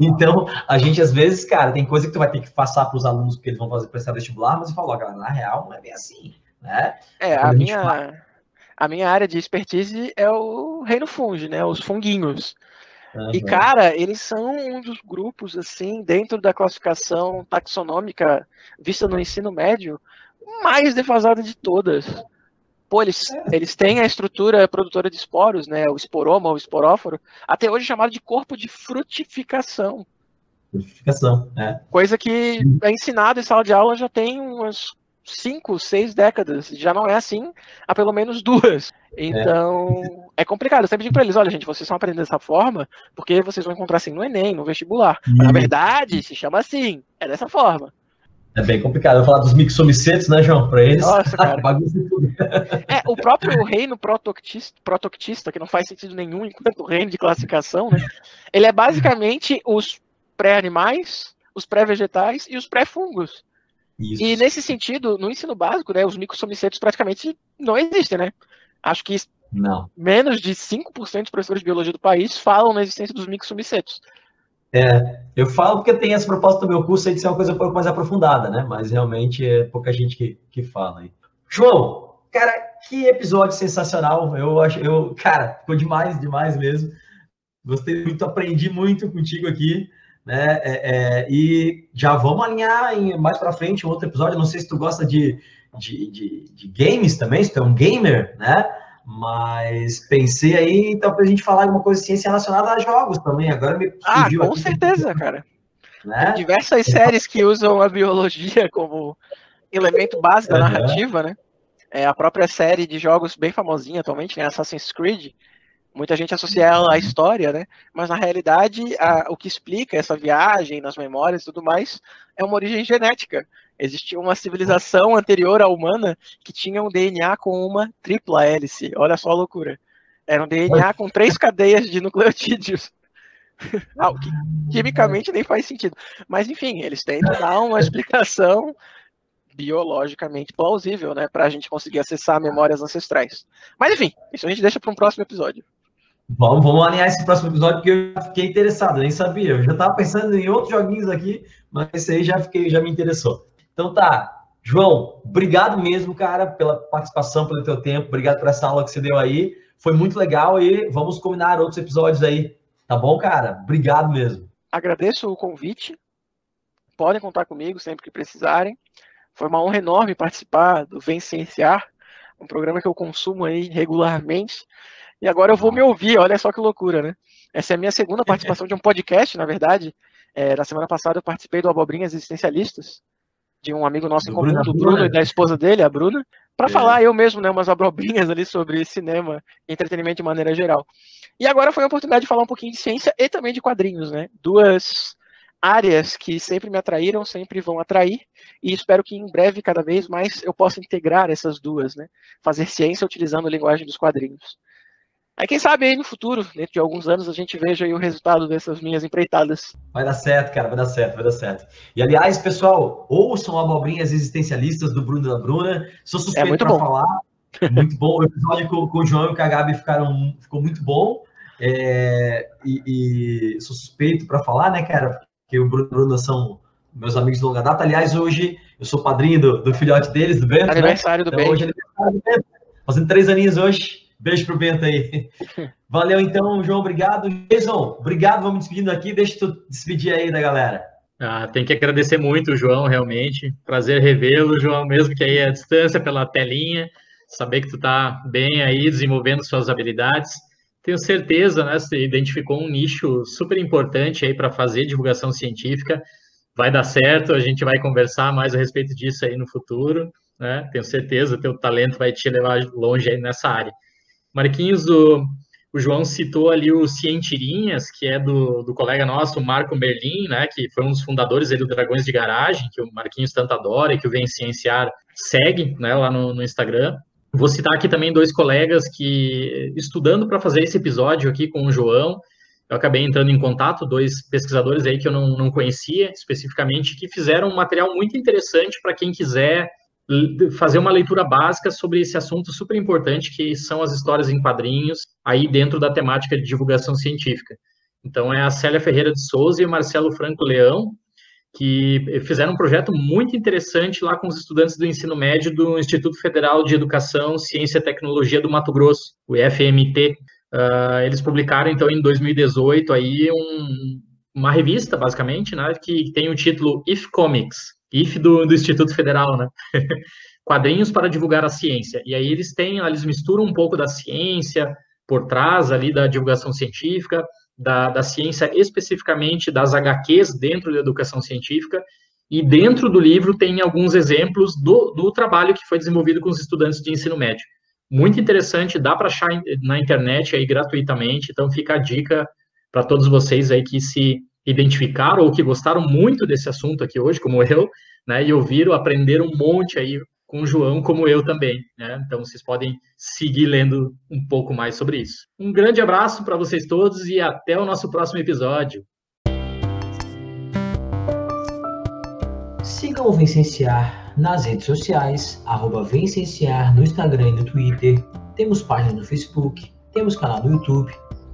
Então, a gente, às vezes, cara, tem coisa que tu vai ter que passar para os alunos porque eles vão fazer prestar vestibular, mas eu falo, ó, galera, na real não é bem assim, né? É, Quando a a minha, a minha área de expertise é o reino fungi, né? Os funguinhos. E, Aham. cara, eles são um dos grupos, assim, dentro da classificação taxonômica vista no ensino médio, mais defasada de todas. Pô, eles, eles têm a estrutura produtora de esporos, né? O esporoma, o esporóforo, até hoje chamado de corpo de frutificação. Purificação, é. Coisa que é ensinado em sala de aula já tem umas cinco, seis décadas. Já não é assim há pelo menos duas. Então, é, complicado. Eu sempre digo para eles, olha, gente, vocês estão aprendendo dessa forma porque vocês vão encontrar assim no Enem, no vestibular. Mas, na verdade, se chama assim. É dessa forma. É bem complicado. Eu vou falar dos mixomicetos, né, João? Para eles, Nossa, cara. bagunça tudo. É, o próprio reino protoctista, protoctista, que não faz sentido nenhum enquanto reino de classificação, né? Ele é basicamente os pré-animais, os pré-vegetais e os pré-fungos. E nesse sentido, no ensino básico, né, os microsomicetos praticamente não existem, né? Acho que Não. menos de 5% dos professores de biologia do país falam na existência dos microsomicetos. Eu falo porque tem essa proposta do meu curso aí de ser uma coisa um pouco mais aprofundada, né? Mas realmente é pouca gente que, que fala aí. João, cara, que episódio sensacional. Eu acho, eu, cara, ficou demais, demais mesmo. Gostei muito, aprendi muito contigo aqui, né? É, é, e já vamos alinhar em, mais para frente um outro episódio. Não sei se tu gosta de, de, de, de games também, se tu é um gamer, né? Mas pensei aí, então, pra gente falar alguma coisa de ciência relacionada a jogos também. Agora me Ah, com aqui, certeza, cara. Né? Tem diversas séries que usam a biologia como elemento base da Aham. narrativa, né? É a própria série de jogos bem famosinha atualmente, né? Assassin's Creed. Muita gente associa ela à história, né? Mas na realidade, a- o que explica essa viagem nas memórias e tudo mais é uma origem genética. Existia uma civilização anterior à humana que tinha um DNA com uma tripla hélice. Olha só a loucura. Era um DNA com três cadeias de nucleotídeos. Ah, o que quimicamente nem faz sentido. Mas enfim, eles tentam dar uma explicação biologicamente plausível, né, para a gente conseguir acessar memórias ancestrais. Mas enfim, isso a gente deixa para um próximo episódio. Vamos, vamos alinhar esse próximo episódio, porque eu fiquei interessado, nem sabia. Eu já estava pensando em outros joguinhos aqui, mas esse aí já, fiquei, já me interessou. Então tá, João, obrigado mesmo, cara, pela participação, pelo teu tempo, obrigado por essa aula que você deu aí. Foi muito legal e vamos combinar outros episódios aí. Tá bom, cara? Obrigado mesmo. Agradeço o convite. Podem contar comigo sempre que precisarem. Foi uma honra enorme participar do Vem Cienciar, um programa que eu consumo aí regularmente. E agora eu vou me ouvir, olha só que loucura, né? Essa é a minha segunda participação de um podcast, na verdade. É, na semana passada eu participei do Abobrinhas Existencialistas, de um amigo nosso em comum, do Bruno e da esposa dele, a Bruna, para é. falar eu mesmo, né, umas abobrinhas ali sobre cinema e entretenimento de maneira geral. E agora foi a oportunidade de falar um pouquinho de ciência e também de quadrinhos, né? Duas áreas que sempre me atraíram, sempre vão atrair, e espero que em breve, cada vez mais, eu possa integrar essas duas, né? Fazer ciência utilizando a linguagem dos quadrinhos. Aí quem sabe aí no futuro, dentro de alguns anos, a gente veja aí o resultado dessas minhas empreitadas. Vai dar certo, cara, vai dar certo, vai dar certo. E aliás, pessoal, ouçam abobrinhas existencialistas do Bruno da Bruna. Sou é suspeito é para falar. Muito bom. O episódio com, com, o João e com a Gabi ficaram, ficou muito bom. É, e, e, sou suspeito para falar, né, cara? Porque o Bruno e Bruna são meus amigos de longa data. Aliás, hoje eu sou padrinho do, do filhote deles, do Bento. Né? Aniversário né? do então, Bento. Hoje é aniversário do Bento. Fazendo três aninhos hoje. Beijo pro Bento aí. Valeu então, João, obrigado. Jason, obrigado, vamos despedindo aqui. Deixa tu despedir aí da galera. Ah, tem que agradecer muito o João, realmente. Prazer revê-lo, João, mesmo que aí a distância pela telinha. Saber que tu tá bem aí, desenvolvendo suas habilidades. Tenho certeza, né? Você identificou um nicho super importante aí para fazer divulgação científica. Vai dar certo, a gente vai conversar mais a respeito disso aí no futuro, né? Tenho certeza, teu talento vai te levar longe aí nessa área. Marquinhos, o, o João citou ali o Cientirinhas, que é do, do colega nosso, Marco Merlin, né, que foi um dos fundadores do Dragões de Garagem, que o Marquinhos tanto adora e que o Vem Cienciar segue né, lá no, no Instagram. Vou citar aqui também dois colegas que, estudando para fazer esse episódio aqui com o João, eu acabei entrando em contato, dois pesquisadores aí que eu não, não conhecia especificamente, que fizeram um material muito interessante para quem quiser fazer uma leitura básica sobre esse assunto super importante que são as histórias em quadrinhos aí dentro da temática de divulgação científica. Então é a Célia Ferreira de Souza e o Marcelo Franco Leão que fizeram um projeto muito interessante lá com os estudantes do ensino médio do Instituto Federal de Educação, Ciência e Tecnologia do Mato Grosso, o IFMT. Uh, ah, eles publicaram então em 2018 aí um, uma revista basicamente, né, que tem o título If Comics, IF do, do Instituto Federal, né? Quadrinhos para divulgar a ciência. E aí eles têm, eles misturam um pouco da ciência por trás ali da divulgação científica, da, da ciência especificamente das HQs dentro da educação científica, e dentro do livro tem alguns exemplos do, do trabalho que foi desenvolvido com os estudantes de ensino médio. Muito interessante, dá para achar na internet aí gratuitamente, então fica a dica para todos vocês aí que se identificaram ou que gostaram muito desse assunto aqui hoje, como eu, né, e ouviram, aprenderam um monte aí com o João, como eu também, né? Então vocês podem seguir lendo um pouco mais sobre isso. Um grande abraço para vocês todos e até o nosso próximo episódio. Sigam o Vencenciar nas redes sociais, arroba Vencenciar no Instagram e no Twitter. Temos página no Facebook, temos canal no YouTube